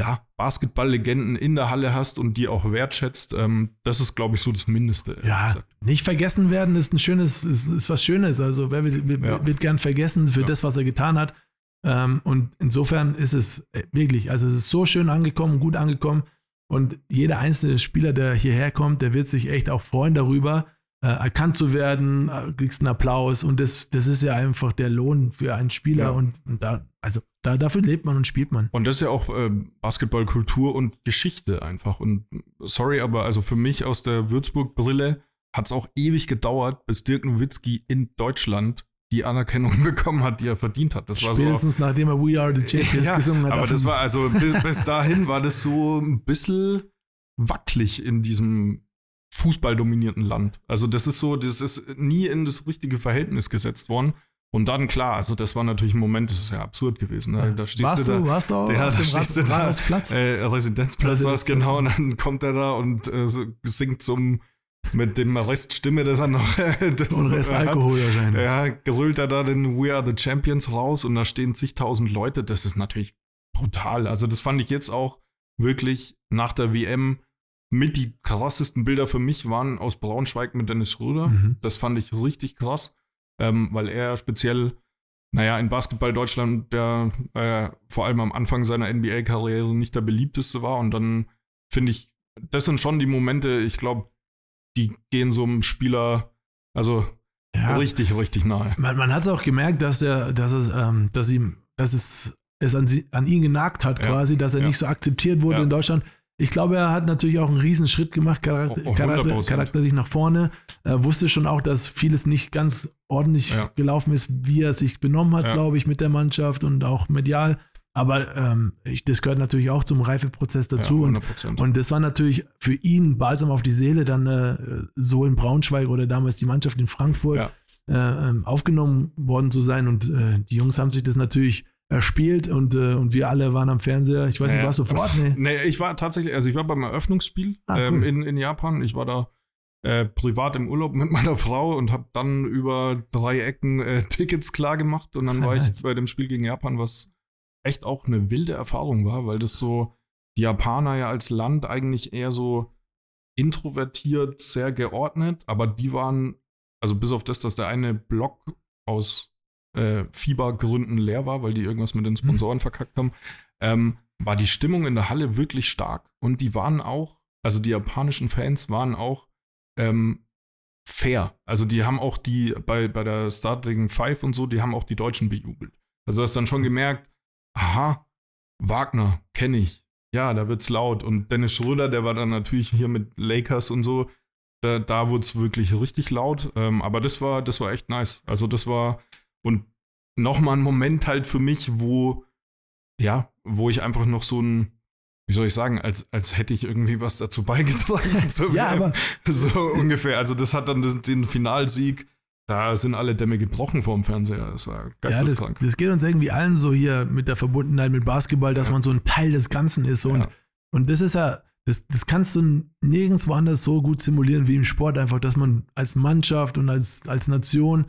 [SPEAKER 3] ja, Basketball-Legenden in der Halle hast und die auch wertschätzt. Ähm, das ist, glaube ich, so das Mindeste.
[SPEAKER 2] Ja,
[SPEAKER 3] gesagt.
[SPEAKER 2] nicht vergessen werden ist ein schönes, ist, ist was Schönes. Also wer wird, wird,
[SPEAKER 3] Ja.
[SPEAKER 2] wird gern vergessen für
[SPEAKER 3] Ja.
[SPEAKER 2] das, was er getan hat. Ähm, und insofern ist es äh, wirklich, also es ist so schön angekommen, gut angekommen. Und jeder einzelne Spieler, der hierher kommt, der wird sich echt auch freuen darüber, äh, erkannt zu werden, äh, kriegst einen Applaus. Und das, das ist ja einfach der Lohn für einen Spieler.
[SPEAKER 3] Ja.
[SPEAKER 2] Und, und da, also da, dafür lebt man und spielt man.
[SPEAKER 3] Und das ist ja auch ähm, Basketballkultur und Geschichte einfach. Und sorry, aber also für mich aus der Würzburg-Brille hat es auch ewig gedauert, bis Dirk Nowitzki in Deutschland die Anerkennung bekommen hat, die er verdient hat. Das war so.
[SPEAKER 2] Spätestens nachdem er We Are the Champions
[SPEAKER 3] Ja,
[SPEAKER 2] gesungen hat.
[SPEAKER 3] aber das war also bis, bis dahin war das so ein bisschen wackelig in diesem fußballdominierten Land. Also das ist so, das ist nie in das richtige Verhältnis gesetzt worden. Und dann klar, also das war natürlich ein Moment, das ist ja absurd gewesen. Ne? Da stehst
[SPEAKER 2] warst
[SPEAKER 3] du da,
[SPEAKER 2] warst du auch
[SPEAKER 3] Ja,
[SPEAKER 2] auf
[SPEAKER 3] da stehst du da.
[SPEAKER 2] Rathausplatz?
[SPEAKER 3] äh, Residenzplatz war es
[SPEAKER 2] Residenzplatz.
[SPEAKER 3] genau, und dann kommt er da und äh, singt zum mit dem Rest Stimme, das er noch das
[SPEAKER 2] Und Rest
[SPEAKER 3] hat.
[SPEAKER 2] Alkohol wahrscheinlich.
[SPEAKER 3] Ja, gerüllt er da den We Are the Champions raus und da stehen zigtausend Leute. Das ist natürlich brutal. Also, das fand ich jetzt auch wirklich nach der WM mit die krassesten Bilder für mich waren aus Braunschweig mit Dennis Schröder.
[SPEAKER 2] Mhm.
[SPEAKER 3] Das fand ich richtig krass, ähm, weil er speziell, naja, in Basketball Deutschland, der äh, vor allem am Anfang seiner NBA-Karriere nicht der beliebteste war. Und dann finde ich, das sind schon die Momente, ich glaube, die gehen so einem Spieler, also
[SPEAKER 2] Ja.
[SPEAKER 3] richtig, richtig nahe.
[SPEAKER 2] Man, man hat es auch gemerkt, dass er, dass es, ähm, dass ihm, dass es, es an, sie, an ihn genagt hat,
[SPEAKER 3] Ja,
[SPEAKER 2] quasi, dass er
[SPEAKER 3] ja.
[SPEAKER 2] nicht so akzeptiert wurde in Deutschland. Ich glaube, er hat natürlich auch einen riesen Schritt gemacht, charakter
[SPEAKER 3] Oh,
[SPEAKER 2] charakter
[SPEAKER 3] 100%.
[SPEAKER 2] charakterlich nach vorne. Er wusste schon auch, dass vieles nicht ganz ordentlich
[SPEAKER 3] Ja.
[SPEAKER 2] gelaufen ist, wie er sich benommen hat,
[SPEAKER 3] Ja.
[SPEAKER 2] glaube ich, mit der Mannschaft und auch medial. Aber ähm, ich, das gehört natürlich auch zum Reifeprozess dazu.
[SPEAKER 3] ja,
[SPEAKER 2] und
[SPEAKER 3] 100%.
[SPEAKER 2] und das war natürlich für ihn balsam auf die Seele, dann äh, so in Braunschweig oder damals die Mannschaft in Frankfurt äh, ähm, aufgenommen worden zu sein. Und äh, die Jungs haben sich das natürlich erspielt und, äh, und wir alle waren am Fernseher. Ich weiß nicht,
[SPEAKER 3] Ja.
[SPEAKER 2] warst du vor Ort? Nee.
[SPEAKER 3] Nee, ich war tatsächlich, also ich war beim Eröffnungsspiel
[SPEAKER 2] Ah,
[SPEAKER 3] ähm,
[SPEAKER 2] cool.
[SPEAKER 3] in, in Japan. Ich war da äh, privat im Urlaub mit meiner Frau und habe dann über drei Ecken äh, Tickets klar gemacht und dann war ich bei dem Spiel gegen Japan, was echt auch eine wilde Erfahrung war, weil das so die Japaner ja als Land eigentlich eher so introvertiert, sehr geordnet, aber die waren, also bis auf das, dass der eine Block aus äh, Fiebergründen leer war, weil die irgendwas mit den Sponsoren verkackt haben, ähm, war die Stimmung in der Halle wirklich stark. Und die waren auch, also die japanischen Fans waren auch ähm, fair. Also die haben auch die, bei, bei der Starting Five und so, die haben auch die Deutschen bejubelt. Also du hast dann schon gemerkt, aha, Wagner, kenne ich. Ja, da wird's laut. Und Dennis Schröder, der war dann natürlich hier mit Lakers und so, da, da wurde es wirklich richtig laut. Ähm, aber das war, das war echt nice. Also das war, und nochmal ein Moment halt für mich, wo, ja, wo ich einfach noch so ein, wie soll ich sagen, als, als hätte ich irgendwie was dazu beigetragen. zu
[SPEAKER 2] Ja, aber
[SPEAKER 3] So ungefähr. Also, das hat dann das, den Finalsieg. Da sind alle Dämme gebrochen vorm Fernseher. Das war
[SPEAKER 2] ja, das,
[SPEAKER 3] geisteskrank.
[SPEAKER 2] das geht uns irgendwie allen so hier mit der Verbundenheit mit Basketball, dass
[SPEAKER 3] Ja.
[SPEAKER 2] man so ein Teil des Ganzen ist. Und,
[SPEAKER 3] Ja.
[SPEAKER 2] und das ist ja, das, das kannst du nirgendwo anders so gut simulieren wie im Sport, einfach, dass man als Mannschaft und als, als Nation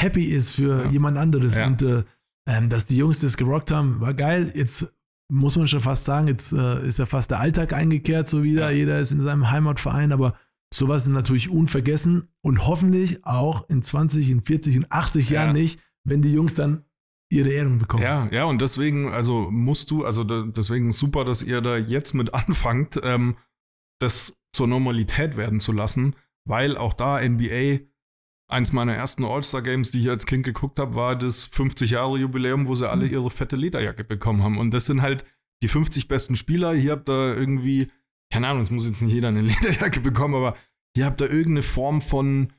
[SPEAKER 2] happy ist für
[SPEAKER 3] Ja.
[SPEAKER 2] jemand anderes.
[SPEAKER 3] Ja.
[SPEAKER 2] Und äh, ähm, dass die Jungs das gerockt haben, war geil. Jetzt muss man schon fast sagen, jetzt äh, ist ja fast der Alltag eingekehrt, so wieder.
[SPEAKER 3] Ja.
[SPEAKER 2] Jeder ist in seinem Heimatverein, aber sowas ist natürlich unvergessen und hoffentlich auch in 20, in 40, in 80
[SPEAKER 3] Ja.
[SPEAKER 2] Jahren nicht, wenn die Jungs dann ihre Ehrung bekommen.
[SPEAKER 3] Ja, ja, und deswegen, also musst du, also da, deswegen super, dass ihr da jetzt mit anfangt, ähm, das zur Normalität werden zu lassen, weil auch da NBA, eins meiner ersten All-Star-Games, die ich als Kind geguckt habe, war das 50-Jahre-Jubiläum, wo sie alle
[SPEAKER 2] Mhm.
[SPEAKER 3] ihre fette Lederjacke bekommen haben. Und das sind halt die 50 besten Spieler. Hier habt ihr irgendwie, keine Ahnung, es muss jetzt nicht jeder eine Lederjacke bekommen, aber hier habt ihr irgendeine Form von,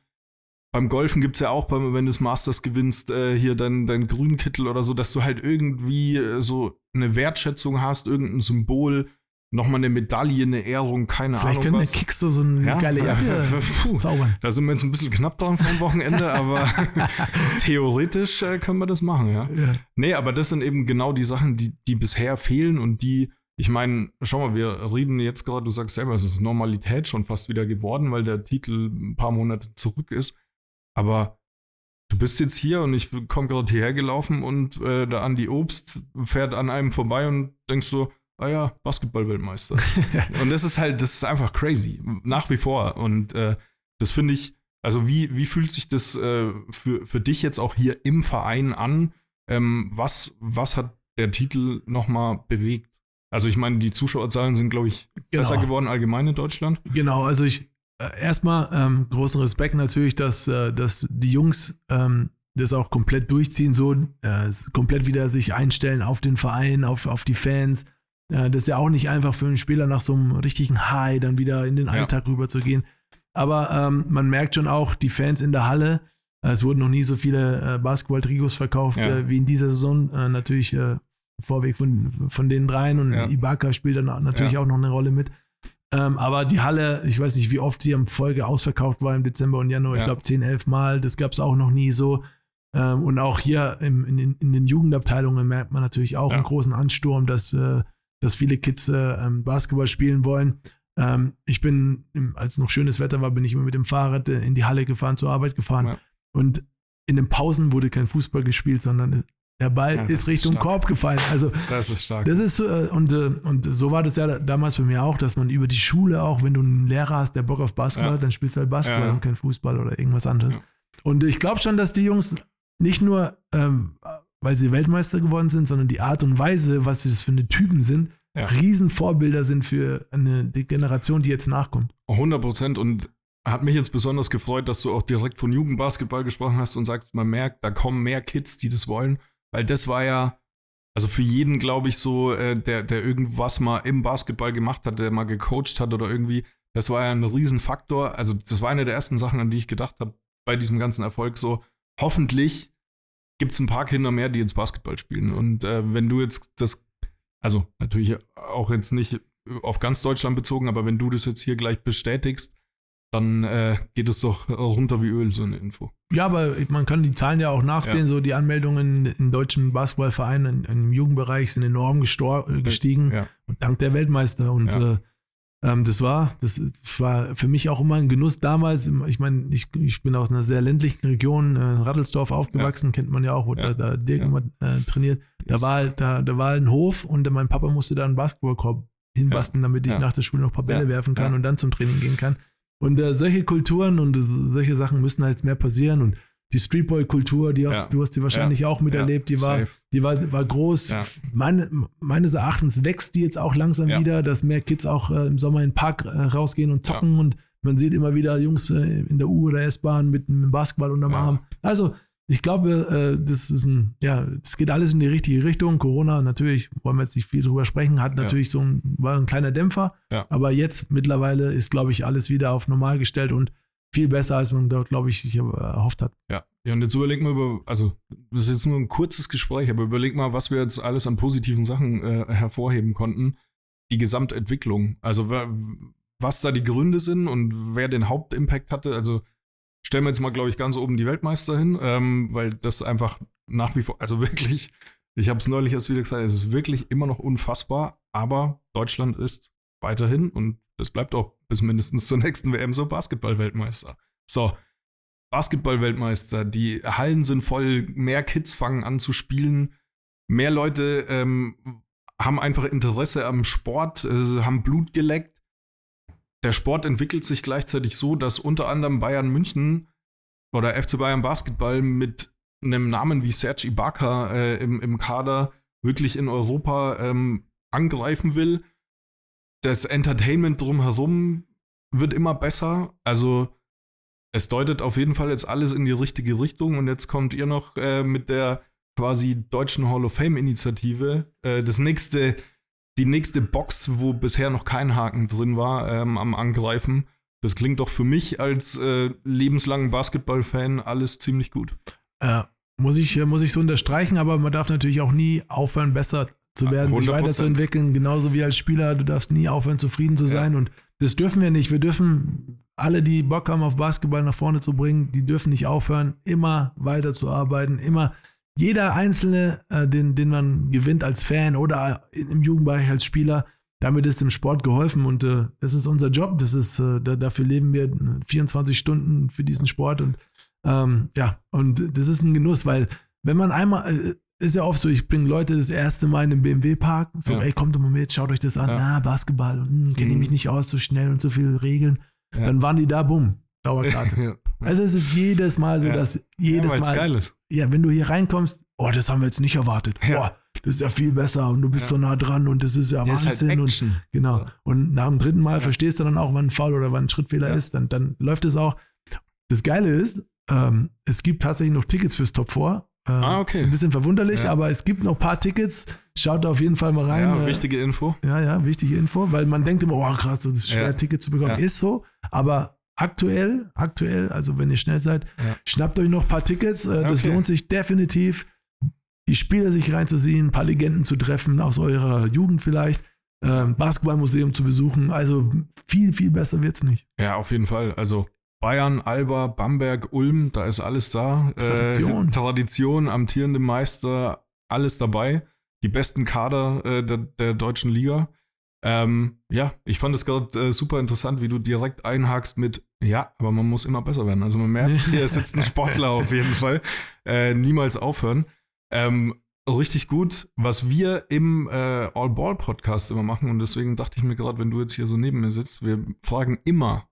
[SPEAKER 3] beim Golfen gibt es ja auch, beim, wenn du das Masters gewinnst, äh, hier dein, dein Grünkittel oder so, dass du halt irgendwie äh, so eine Wertschätzung hast, irgendein Symbol, nochmal eine Medaille, eine Ehrung, keine
[SPEAKER 2] Vielleicht
[SPEAKER 3] Ahnung
[SPEAKER 2] können wir
[SPEAKER 3] was.
[SPEAKER 2] Kicks so, eine
[SPEAKER 3] Ja.
[SPEAKER 2] geile Jacke
[SPEAKER 3] Puh.
[SPEAKER 2] zaubern.
[SPEAKER 3] Da sind wir jetzt ein bisschen knapp dran vom Wochenende, aber theoretisch äh, können wir das machen, ja.
[SPEAKER 2] Ja.
[SPEAKER 3] Nee, aber das sind eben genau die Sachen, die, die bisher fehlen und die, ich meine, schau mal, wir reden jetzt gerade, du sagst selber, es ist Normalität schon fast wieder geworden, weil der Titel ein paar Monate zurück ist. Aber du bist jetzt hier und ich komme gerade hierher gelaufen und äh, der Andi Obst fährt an einem vorbei und denkst so, ah ja, Basketball-Weltmeister. und das ist halt, das ist einfach crazy, nach wie vor. Und äh, das finde ich, also wie, wie fühlt sich das äh, für, für dich jetzt auch hier im Verein an? Ähm, was, was hat der Titel nochmal bewegt? Also ich meine, die Zuschauerzahlen sind, glaube ich, besser
[SPEAKER 2] Genau.
[SPEAKER 3] geworden allgemein in Deutschland.
[SPEAKER 2] Genau, also ich äh, erstmal ähm, großen Respekt natürlich, dass, äh, dass die Jungs ähm, das auch komplett durchziehen, so äh, komplett wieder sich einstellen auf den Verein, auf, auf die Fans. Äh, das ist ja auch nicht einfach für einen Spieler nach so einem richtigen High dann wieder in den
[SPEAKER 3] Ja.
[SPEAKER 2] Alltag rüber zu gehen. Aber ähm, man merkt schon auch, die Fans in der Halle, äh, es wurden noch nie so viele äh, Basketball-Trikots verkauft
[SPEAKER 3] Ja.
[SPEAKER 2] äh, wie in dieser Saison. Äh, natürlich Vorweg von, von den dreien und
[SPEAKER 3] Ja.
[SPEAKER 2] Ibaka spielt dann natürlich
[SPEAKER 3] Ja.
[SPEAKER 2] auch noch eine Rolle mit. Ähm, aber die Halle, ich weiß nicht, wie oft sie am Folge ausverkauft war im Dezember und Januar. Ich
[SPEAKER 3] Ja.
[SPEAKER 2] glaube 10, 11 Mal. Das gab es auch noch nie so. Ähm, und auch hier im, in, den, in den Jugendabteilungen merkt man natürlich auch
[SPEAKER 3] Ja.
[SPEAKER 2] einen großen Ansturm, dass, dass viele Kids äh, ähm, Basketball spielen wollen. Ähm, ich bin, als noch schönes Wetter war, bin ich immer mit dem Fahrrad äh, in die Halle gefahren, zur Arbeit gefahren.
[SPEAKER 3] Ja.
[SPEAKER 2] Und in den Pausen wurde kein Fußball gespielt, sondern der Ball
[SPEAKER 3] Ja,
[SPEAKER 2] ist
[SPEAKER 3] ist
[SPEAKER 2] Richtung
[SPEAKER 3] stark.
[SPEAKER 2] Korb gefallen. Also
[SPEAKER 3] Das ist stark.
[SPEAKER 2] das ist so, äh, und, äh, und so war das ja damals bei mir auch, dass man über die Schule auch, wenn du einen Lehrer hast, der Bock auf Basketball
[SPEAKER 3] Ja.
[SPEAKER 2] hat, dann spielst du halt Basketball
[SPEAKER 3] Ja,
[SPEAKER 2] und kein Fußball oder irgendwas anderes. Und ich glaube schon, dass die Jungs nicht nur, ähm, weil sie Weltmeister geworden sind, sondern die Art und Weise, was sie für eine Typen sind,
[SPEAKER 3] Ja.
[SPEAKER 2] Riesenvorbilder sind für eine die Generation, die jetzt nachkommt.
[SPEAKER 3] 100 Prozent und hat mich jetzt besonders gefreut, dass du auch direkt von Jugendbasketball gesprochen hast und sagst, man merkt, da kommen mehr Kids, die das wollen, weil das war ja, also für jeden, glaube ich, so, äh, der, der irgendwas mal im Basketball gemacht hat, der mal gecoacht hat oder irgendwie, das war ja ein Riesenfaktor. Also, das war eine der ersten Sachen, an die ich gedacht habe bei diesem ganzen Erfolg. So, hoffentlich gibt es ein paar Kinder mehr, die jetzt Basketball spielen. Und äh, wenn du jetzt das, also natürlich auch jetzt nicht auf ganz Deutschland bezogen, aber wenn du das jetzt hier gleich bestätigst, dann äh, geht es doch runter wie Öl, so eine Info.
[SPEAKER 2] Ja, aber man kann die Zahlen ja auch nachsehen.
[SPEAKER 3] Ja.
[SPEAKER 2] So die Anmeldungen in deutschen Basketballvereinen in- im Jugendbereich sind enorm gestor äh, gestiegen.
[SPEAKER 3] Ja.
[SPEAKER 2] Und dank der Weltmeister. Und
[SPEAKER 3] Ja.
[SPEAKER 2] äh, ähm, das war, das, das war für mich auch immer ein Genuss damals. Ich meine, ich, ich bin aus einer sehr ländlichen Region, äh, Rattelsdorf aufgewachsen, kennt man ja auch, wo
[SPEAKER 3] Ja.
[SPEAKER 2] da, da Dirk
[SPEAKER 3] Ja.
[SPEAKER 2] immer äh, trainiert. Da
[SPEAKER 3] Yes.
[SPEAKER 2] war halt, da, da war ein Hof und mein Papa musste da einen Basketballkorb hinbasteln, damit ich
[SPEAKER 3] Ja.
[SPEAKER 2] nach der Schule noch ein paar Bälle
[SPEAKER 3] Ja.
[SPEAKER 2] werfen kann
[SPEAKER 3] Ja.
[SPEAKER 2] und dann zum Training gehen kann. Und äh, solche Kulturen und äh, solche Sachen müssen halt mehr passieren. Und die Streetboy-Kultur, die hast,
[SPEAKER 3] Ja.
[SPEAKER 2] du hast die wahrscheinlich auch miterlebt, die war,
[SPEAKER 3] safe.
[SPEAKER 2] die war, war groß.
[SPEAKER 3] Ja.
[SPEAKER 2] Meine, meines Erachtens wächst die jetzt auch langsam
[SPEAKER 3] Ja.
[SPEAKER 2] wieder, dass mehr Kids auch äh, im Sommer in den Park äh, rausgehen und zocken und man sieht immer wieder Jungs äh, in der U- oder S-Bahn mit einem Basketball unterm
[SPEAKER 3] Ja.
[SPEAKER 2] Arm. Also, ich glaube, äh, das ist ein, ja, es geht alles in die richtige Richtung. Corona, natürlich, wollen wir jetzt nicht viel drüber sprechen, hat
[SPEAKER 3] Ja.
[SPEAKER 2] natürlich so ein, war ein kleiner Dämpfer.
[SPEAKER 3] Ja.
[SPEAKER 2] Aber jetzt mittlerweile ist, glaube ich, alles wieder auf normal gestellt und viel besser, als man da, glaube ich, sich erhofft hat.
[SPEAKER 3] Ja. ja, und jetzt überleg mal über, also das ist jetzt nur ein kurzes Gespräch, aber überleg mal, was wir jetzt alles an positiven Sachen äh, hervorheben konnten. Die Gesamtentwicklung, also was da die Gründe sind und wer den Hauptimpact hatte. Also stellen wir jetzt mal, glaube ich, ganz oben die Weltmeister hin, ähm, weil das einfach nach wie vor, also wirklich, ich habe es neulich erst wieder gesagt, es ist wirklich immer noch unfassbar, aber Deutschland ist weiterhin und das bleibt auch bis mindestens zur nächsten WM so Basketball-Weltmeister. So, Basketball-Weltmeister, die Hallen sind voll, mehr Kids fangen an zu spielen, mehr Leute ähm, haben einfach Interesse am Sport, äh, haben Blut geleckt. Der Sport entwickelt sich gleichzeitig so, dass unter anderem Bayern München oder FC Bayern Basketball mit einem Namen wie Serge Ibaka äh, im, im Kader wirklich in Europa ähm, angreifen will. Das Entertainment drumherum wird immer besser. Also es deutet auf jeden Fall jetzt alles in die richtige Richtung und jetzt kommt ihr noch äh, mit der quasi deutschen Hall of Fame Initiative äh, das nächste, die nächste Box, wo bisher noch kein Haken drin war, ähm, am Angreifen. Das klingt doch für mich als äh, lebenslangen Basketballfan alles ziemlich gut.
[SPEAKER 2] Äh, muss, ich, muss ich so unterstreichen, aber man darf natürlich auch nie aufhören, besser zu
[SPEAKER 3] Ja,
[SPEAKER 2] werden, sich
[SPEAKER 3] 100%.
[SPEAKER 2] weiterzuentwickeln, genauso wie als Spieler. Du darfst nie aufhören, zufrieden zu
[SPEAKER 3] Ja.
[SPEAKER 2] sein. Und das dürfen wir nicht. Wir dürfen alle, die Bock haben, auf Basketball nach vorne zu bringen, die dürfen nicht aufhören, immer weiterzuarbeiten, immer jeder Einzelne, äh, den, den man gewinnt als Fan oder im Jugendbereich als Spieler, damit ist dem Sport geholfen und äh, das ist unser Job. Das ist, äh, da, dafür leben wir 24 Stunden für diesen Sport und ähm, ja, und das ist ein Genuss, weil wenn man einmal, äh, ist ja oft so, ich bringe Leute das erste Mal in den BMW-Park, so,
[SPEAKER 3] Ja.
[SPEAKER 2] ey, kommt doch mal mit, schaut euch das an,
[SPEAKER 3] Ja.
[SPEAKER 2] na, Basketball, hm, kenne ich
[SPEAKER 3] Mhm.
[SPEAKER 2] mich nicht aus, so schnell und so viele Regeln.
[SPEAKER 3] Ja.
[SPEAKER 2] Dann waren die da, bumm, Dauerkarte. Also es ist jedes Mal so, dass jedes Mal,
[SPEAKER 3] geil ist.
[SPEAKER 2] ja, wenn du hier reinkommst, oh, das haben wir jetzt nicht erwartet.
[SPEAKER 3] Ja.
[SPEAKER 2] Boah, das ist ja viel besser und du bist so nah dran und das ist ja
[SPEAKER 3] ist
[SPEAKER 2] Wahnsinn.
[SPEAKER 3] halt
[SPEAKER 2] und. Genau. Und nach dem dritten Mal verstehst du dann auch, wann ein Foul oder wann ein Schrittfehler ist. Dann, dann läuft es auch. Das Geile ist, ähm, es gibt tatsächlich noch Tickets fürs Top 4. Ähm,
[SPEAKER 3] Ah, okay.
[SPEAKER 2] Ein bisschen verwunderlich,
[SPEAKER 3] Ja.
[SPEAKER 2] aber es gibt noch ein paar Tickets. Schaut da auf jeden Fall mal rein.
[SPEAKER 3] Ja, wichtige Info.
[SPEAKER 2] ja, ja, wichtige Info, weil man denkt immer, oh krass, das ist schwer,
[SPEAKER 3] Ja.
[SPEAKER 2] Ticket zu bekommen.
[SPEAKER 3] Ja.
[SPEAKER 2] Ist so, aber aktuell, aktuell, also wenn ihr schnell seid, schnappt euch noch ein paar Tickets. Äh, Das
[SPEAKER 3] Okay.
[SPEAKER 2] lohnt sich definitiv, die Spieler sich reinzusehen, ein paar Legenden zu treffen, aus eurer Jugend vielleicht, ähm, Basketballmuseum zu besuchen. Also viel, viel besser wird's nicht.
[SPEAKER 3] Ja, auf jeden Fall. Also Bayern, Alba, Bamberg, Ulm, da ist alles da.
[SPEAKER 2] Tradition.
[SPEAKER 3] Äh, Tradition, amtierende Meister, alles dabei. Die besten Kader äh, der, der deutschen Liga. Ähm, ja, ich fand es gerade äh, super interessant, wie du direkt einhakst mit, ja, aber man muss immer besser werden. Also man merkt, hier sitzt ein Sportler auf jeden Fall. Äh, niemals aufhören. Ähm, richtig gut, was wir im äh, All-Ball-Podcast immer machen. Und deswegen dachte ich mir gerade, wenn du jetzt hier so neben mir sitzt, wir fragen immer,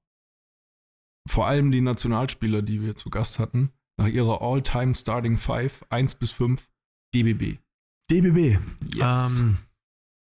[SPEAKER 3] vor allem die Nationalspieler, die wir zu Gast hatten, nach ihrer All-Time Starting Five, 1 bis 5, DBB.
[SPEAKER 2] DBB.
[SPEAKER 3] Yes.
[SPEAKER 2] Ähm,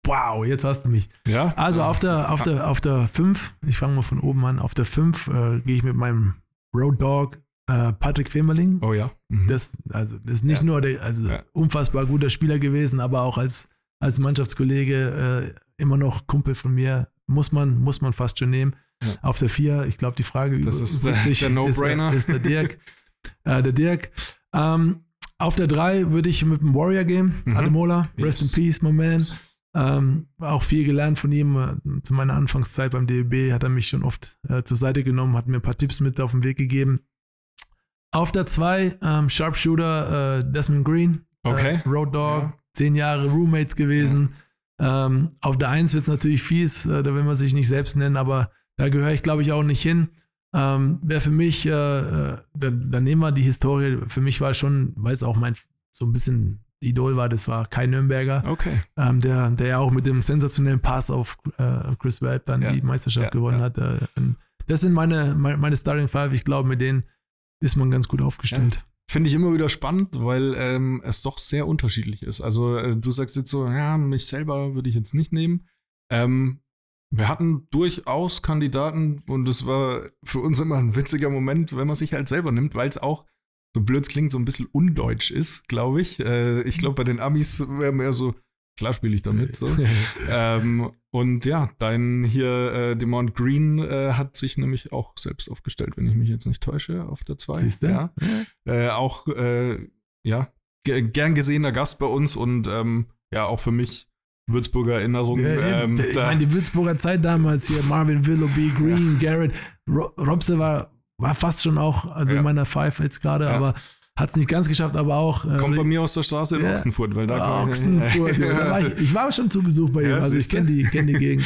[SPEAKER 2] wow, jetzt hast du mich.
[SPEAKER 3] Ja?
[SPEAKER 2] Also auf der, auf der, auf der 5, ich fange mal von oben an, auf der 5 äh, gehe ich mit meinem Road Dog äh, Patrick Femerling.
[SPEAKER 3] Oh ja. Mhm.
[SPEAKER 2] Das, also, das ist nicht
[SPEAKER 3] Ja.
[SPEAKER 2] nur der, also
[SPEAKER 3] Ja.
[SPEAKER 2] unfassbar guter Spieler gewesen, aber auch als, als Mannschaftskollege äh, immer noch Kumpel von mir. Muss man, muss man fast schon nehmen.
[SPEAKER 3] Ja.
[SPEAKER 2] Auf der 4, ich glaube, die Frage
[SPEAKER 3] Das
[SPEAKER 2] über-
[SPEAKER 3] ist der-
[SPEAKER 2] sich,
[SPEAKER 3] der No-Brainer.
[SPEAKER 2] Ist, ist der Dirk. äh, der Dirk. Ähm, auf der 3 würde ich mit dem Warrior gehen,
[SPEAKER 3] Mhm.
[SPEAKER 2] Ademola. Rest
[SPEAKER 3] Yes.
[SPEAKER 2] in Peace, my man. Ähm, auch viel gelernt von ihm. Äh, Zu meiner Anfangszeit beim DEB hat er mich schon oft äh, zur Seite genommen, hat mir ein paar Tipps mit auf den Weg gegeben. Auf der 2 ähm, Sharpshooter äh, Desmond Green.
[SPEAKER 3] Okay.
[SPEAKER 2] Äh, Road Dog.
[SPEAKER 3] Ja.
[SPEAKER 2] Zehn Jahre Roommates gewesen. Ähm, auf der 1 wird es natürlich fies, äh, da will man sich nicht selbst nennen, aber da gehöre ich, glaube ich, auch nicht hin. Ähm, Wer für mich, äh, äh, dann, dann nehmen wir die Historie. Für mich war schon, weil es auch mein so ein bisschen Idol war, das war Kai Nürnberger
[SPEAKER 3] Okay.
[SPEAKER 2] ähm, der, der ja auch mit dem sensationellen Pass auf äh, Chris Webb dann
[SPEAKER 3] Ja.
[SPEAKER 2] die Meisterschaft
[SPEAKER 3] Ja,
[SPEAKER 2] gewonnen
[SPEAKER 3] ja.
[SPEAKER 2] hat. Äh, ähm, das sind meine, meine, meine Starting Five. Ich glaube, mit denen ist man ganz gut aufgestellt.
[SPEAKER 3] Finde ich immer wieder spannend, weil ähm, es doch sehr unterschiedlich ist. Also äh, du sagst jetzt so, ja, mich selber würde ich jetzt nicht nehmen. Ähm, wir hatten durchaus Kandidaten und es war für uns immer ein witziger Moment, wenn man sich halt selber nimmt, weil es auch so blöd klingt, so ein bisschen undeutsch ist, glaube ich. Äh, ich glaube, bei den Amis wäre mehr so, klar spiele ich damit. So. ähm, und ja, dein hier, äh, Demont Green, äh, hat sich nämlich auch selbst aufgestellt, wenn ich mich jetzt nicht täusche, auf der 2.
[SPEAKER 2] Siehst du?
[SPEAKER 3] Ja. Äh, auch, äh, ja, ge- gern gesehener Gast bei uns und ähm, ja, auch für mich Würzburger Erinnerungen.
[SPEAKER 2] Ja,
[SPEAKER 3] ähm,
[SPEAKER 2] ich meine, die Würzburger Zeit damals hier, Marvin Willoughby, Green, Garrett, Ro Robse war, war fast schon auch, also
[SPEAKER 3] Ja.
[SPEAKER 2] in meiner Five jetzt gerade,
[SPEAKER 3] Ja.
[SPEAKER 2] aber hat es nicht ganz geschafft, aber auch. äh,
[SPEAKER 3] kommt bei mir aus der Straße in
[SPEAKER 2] Ja.
[SPEAKER 3] Ochsenfurt, weil da ich-
[SPEAKER 2] Ochsenfurt, ja, da war ich, ich war schon zu Besuch bei ihm,
[SPEAKER 3] Ja,
[SPEAKER 2] also ich kenne die, kenn die Gegend.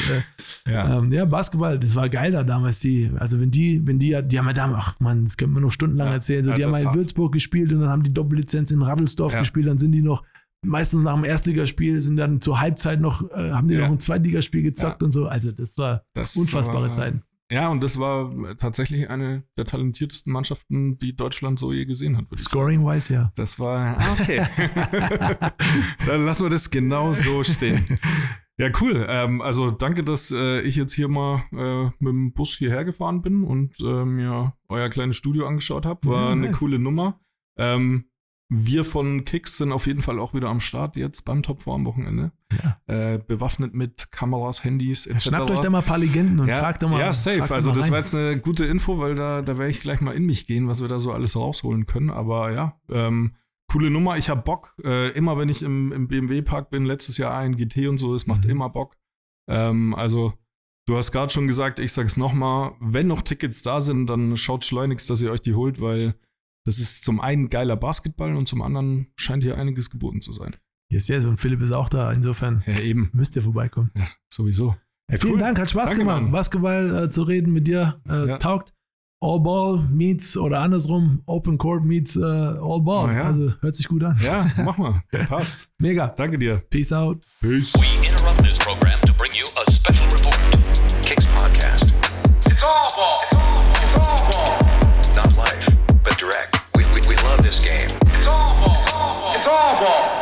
[SPEAKER 2] Äh,
[SPEAKER 3] ja.
[SPEAKER 2] Ähm, ja, Basketball, das war geil da damals. Die, also wenn die, wenn die, die haben ja damals, ach man, das könnte man noch stundenlang
[SPEAKER 3] Ja,
[SPEAKER 2] erzählen. So,
[SPEAKER 3] ja,
[SPEAKER 2] die haben mal in. Würzburg gespielt und dann haben die Doppellizenz in Raddelsdorf
[SPEAKER 3] Ja.
[SPEAKER 2] gespielt. Dann sind die noch meistens nach dem Erstligaspiel sind dann zur Halbzeit noch, äh, haben die
[SPEAKER 3] Ja.
[SPEAKER 2] noch ein Zweitligaspiel gezockt
[SPEAKER 3] Ja.
[SPEAKER 2] und so. Also das war
[SPEAKER 3] Das
[SPEAKER 2] unfassbare
[SPEAKER 3] war-
[SPEAKER 2] Zeiten.
[SPEAKER 3] Ja, und das war tatsächlich eine der talentiertesten Mannschaften, die Deutschland so je gesehen hat.
[SPEAKER 2] Scoring-wise, ja.
[SPEAKER 3] Das war, ah, okay. Dann lassen wir das genau so stehen. Ja, cool. Ähm, also danke, dass äh, ich jetzt hier mal äh, mit dem Bus hierher gefahren bin und äh, mir euer kleines Studio angeschaut habe. War
[SPEAKER 2] Ja,
[SPEAKER 3] eine
[SPEAKER 2] nice.
[SPEAKER 3] coole Nummer. Ähm, wir von Kicks sind auf jeden Fall auch wieder am Start jetzt beim Top 4 am Wochenende. Äh, bewaffnet mit Kameras, Handys etc.
[SPEAKER 2] Schnappt euch da mal ein paar Legenden und
[SPEAKER 3] ja,
[SPEAKER 2] fragt doch mal.
[SPEAKER 3] Ja, safe. Also das
[SPEAKER 2] rein.
[SPEAKER 3] war jetzt eine gute Info, weil da, da werde ich gleich mal in mich gehen, was wir da so alles rausholen können. Aber ja, ähm, coole Nummer. Ich habe Bock. Äh, immer wenn ich im, im BMW-Park bin, letztes Jahr ein GT und so, es macht
[SPEAKER 2] Mhm.
[SPEAKER 3] immer Bock. Ähm, also du hast gerade schon gesagt, ich sag's nochmal, wenn noch Tickets da sind, dann schaut schleunigst, dass ihr euch die holt, weil das ist zum einen geiler Basketball und zum anderen scheint hier einiges geboten zu sein.
[SPEAKER 2] Yes, yes. Und Philipp ist auch da. Insofern
[SPEAKER 3] Ja, eben.
[SPEAKER 2] müsst ihr vorbeikommen.
[SPEAKER 3] Ja, sowieso. Ja,
[SPEAKER 2] Vielen
[SPEAKER 3] cool.
[SPEAKER 2] Dank, hat Spaß
[SPEAKER 3] Danke,
[SPEAKER 2] gemacht.
[SPEAKER 3] Mann.
[SPEAKER 2] Basketball äh, zu reden mit dir äh,
[SPEAKER 3] Ja.
[SPEAKER 2] taugt. All Ball meets oder andersrum, Open Court meets äh, All Ball.
[SPEAKER 3] Ja.
[SPEAKER 2] Also hört sich gut an.
[SPEAKER 3] Ja, mach mal. Passt.
[SPEAKER 2] Mega.
[SPEAKER 3] Danke dir.
[SPEAKER 2] Peace out.
[SPEAKER 3] Peace.
[SPEAKER 1] We interrupt this program to bring you a special report. this game. It's all ball. It's all ball. It's all ball.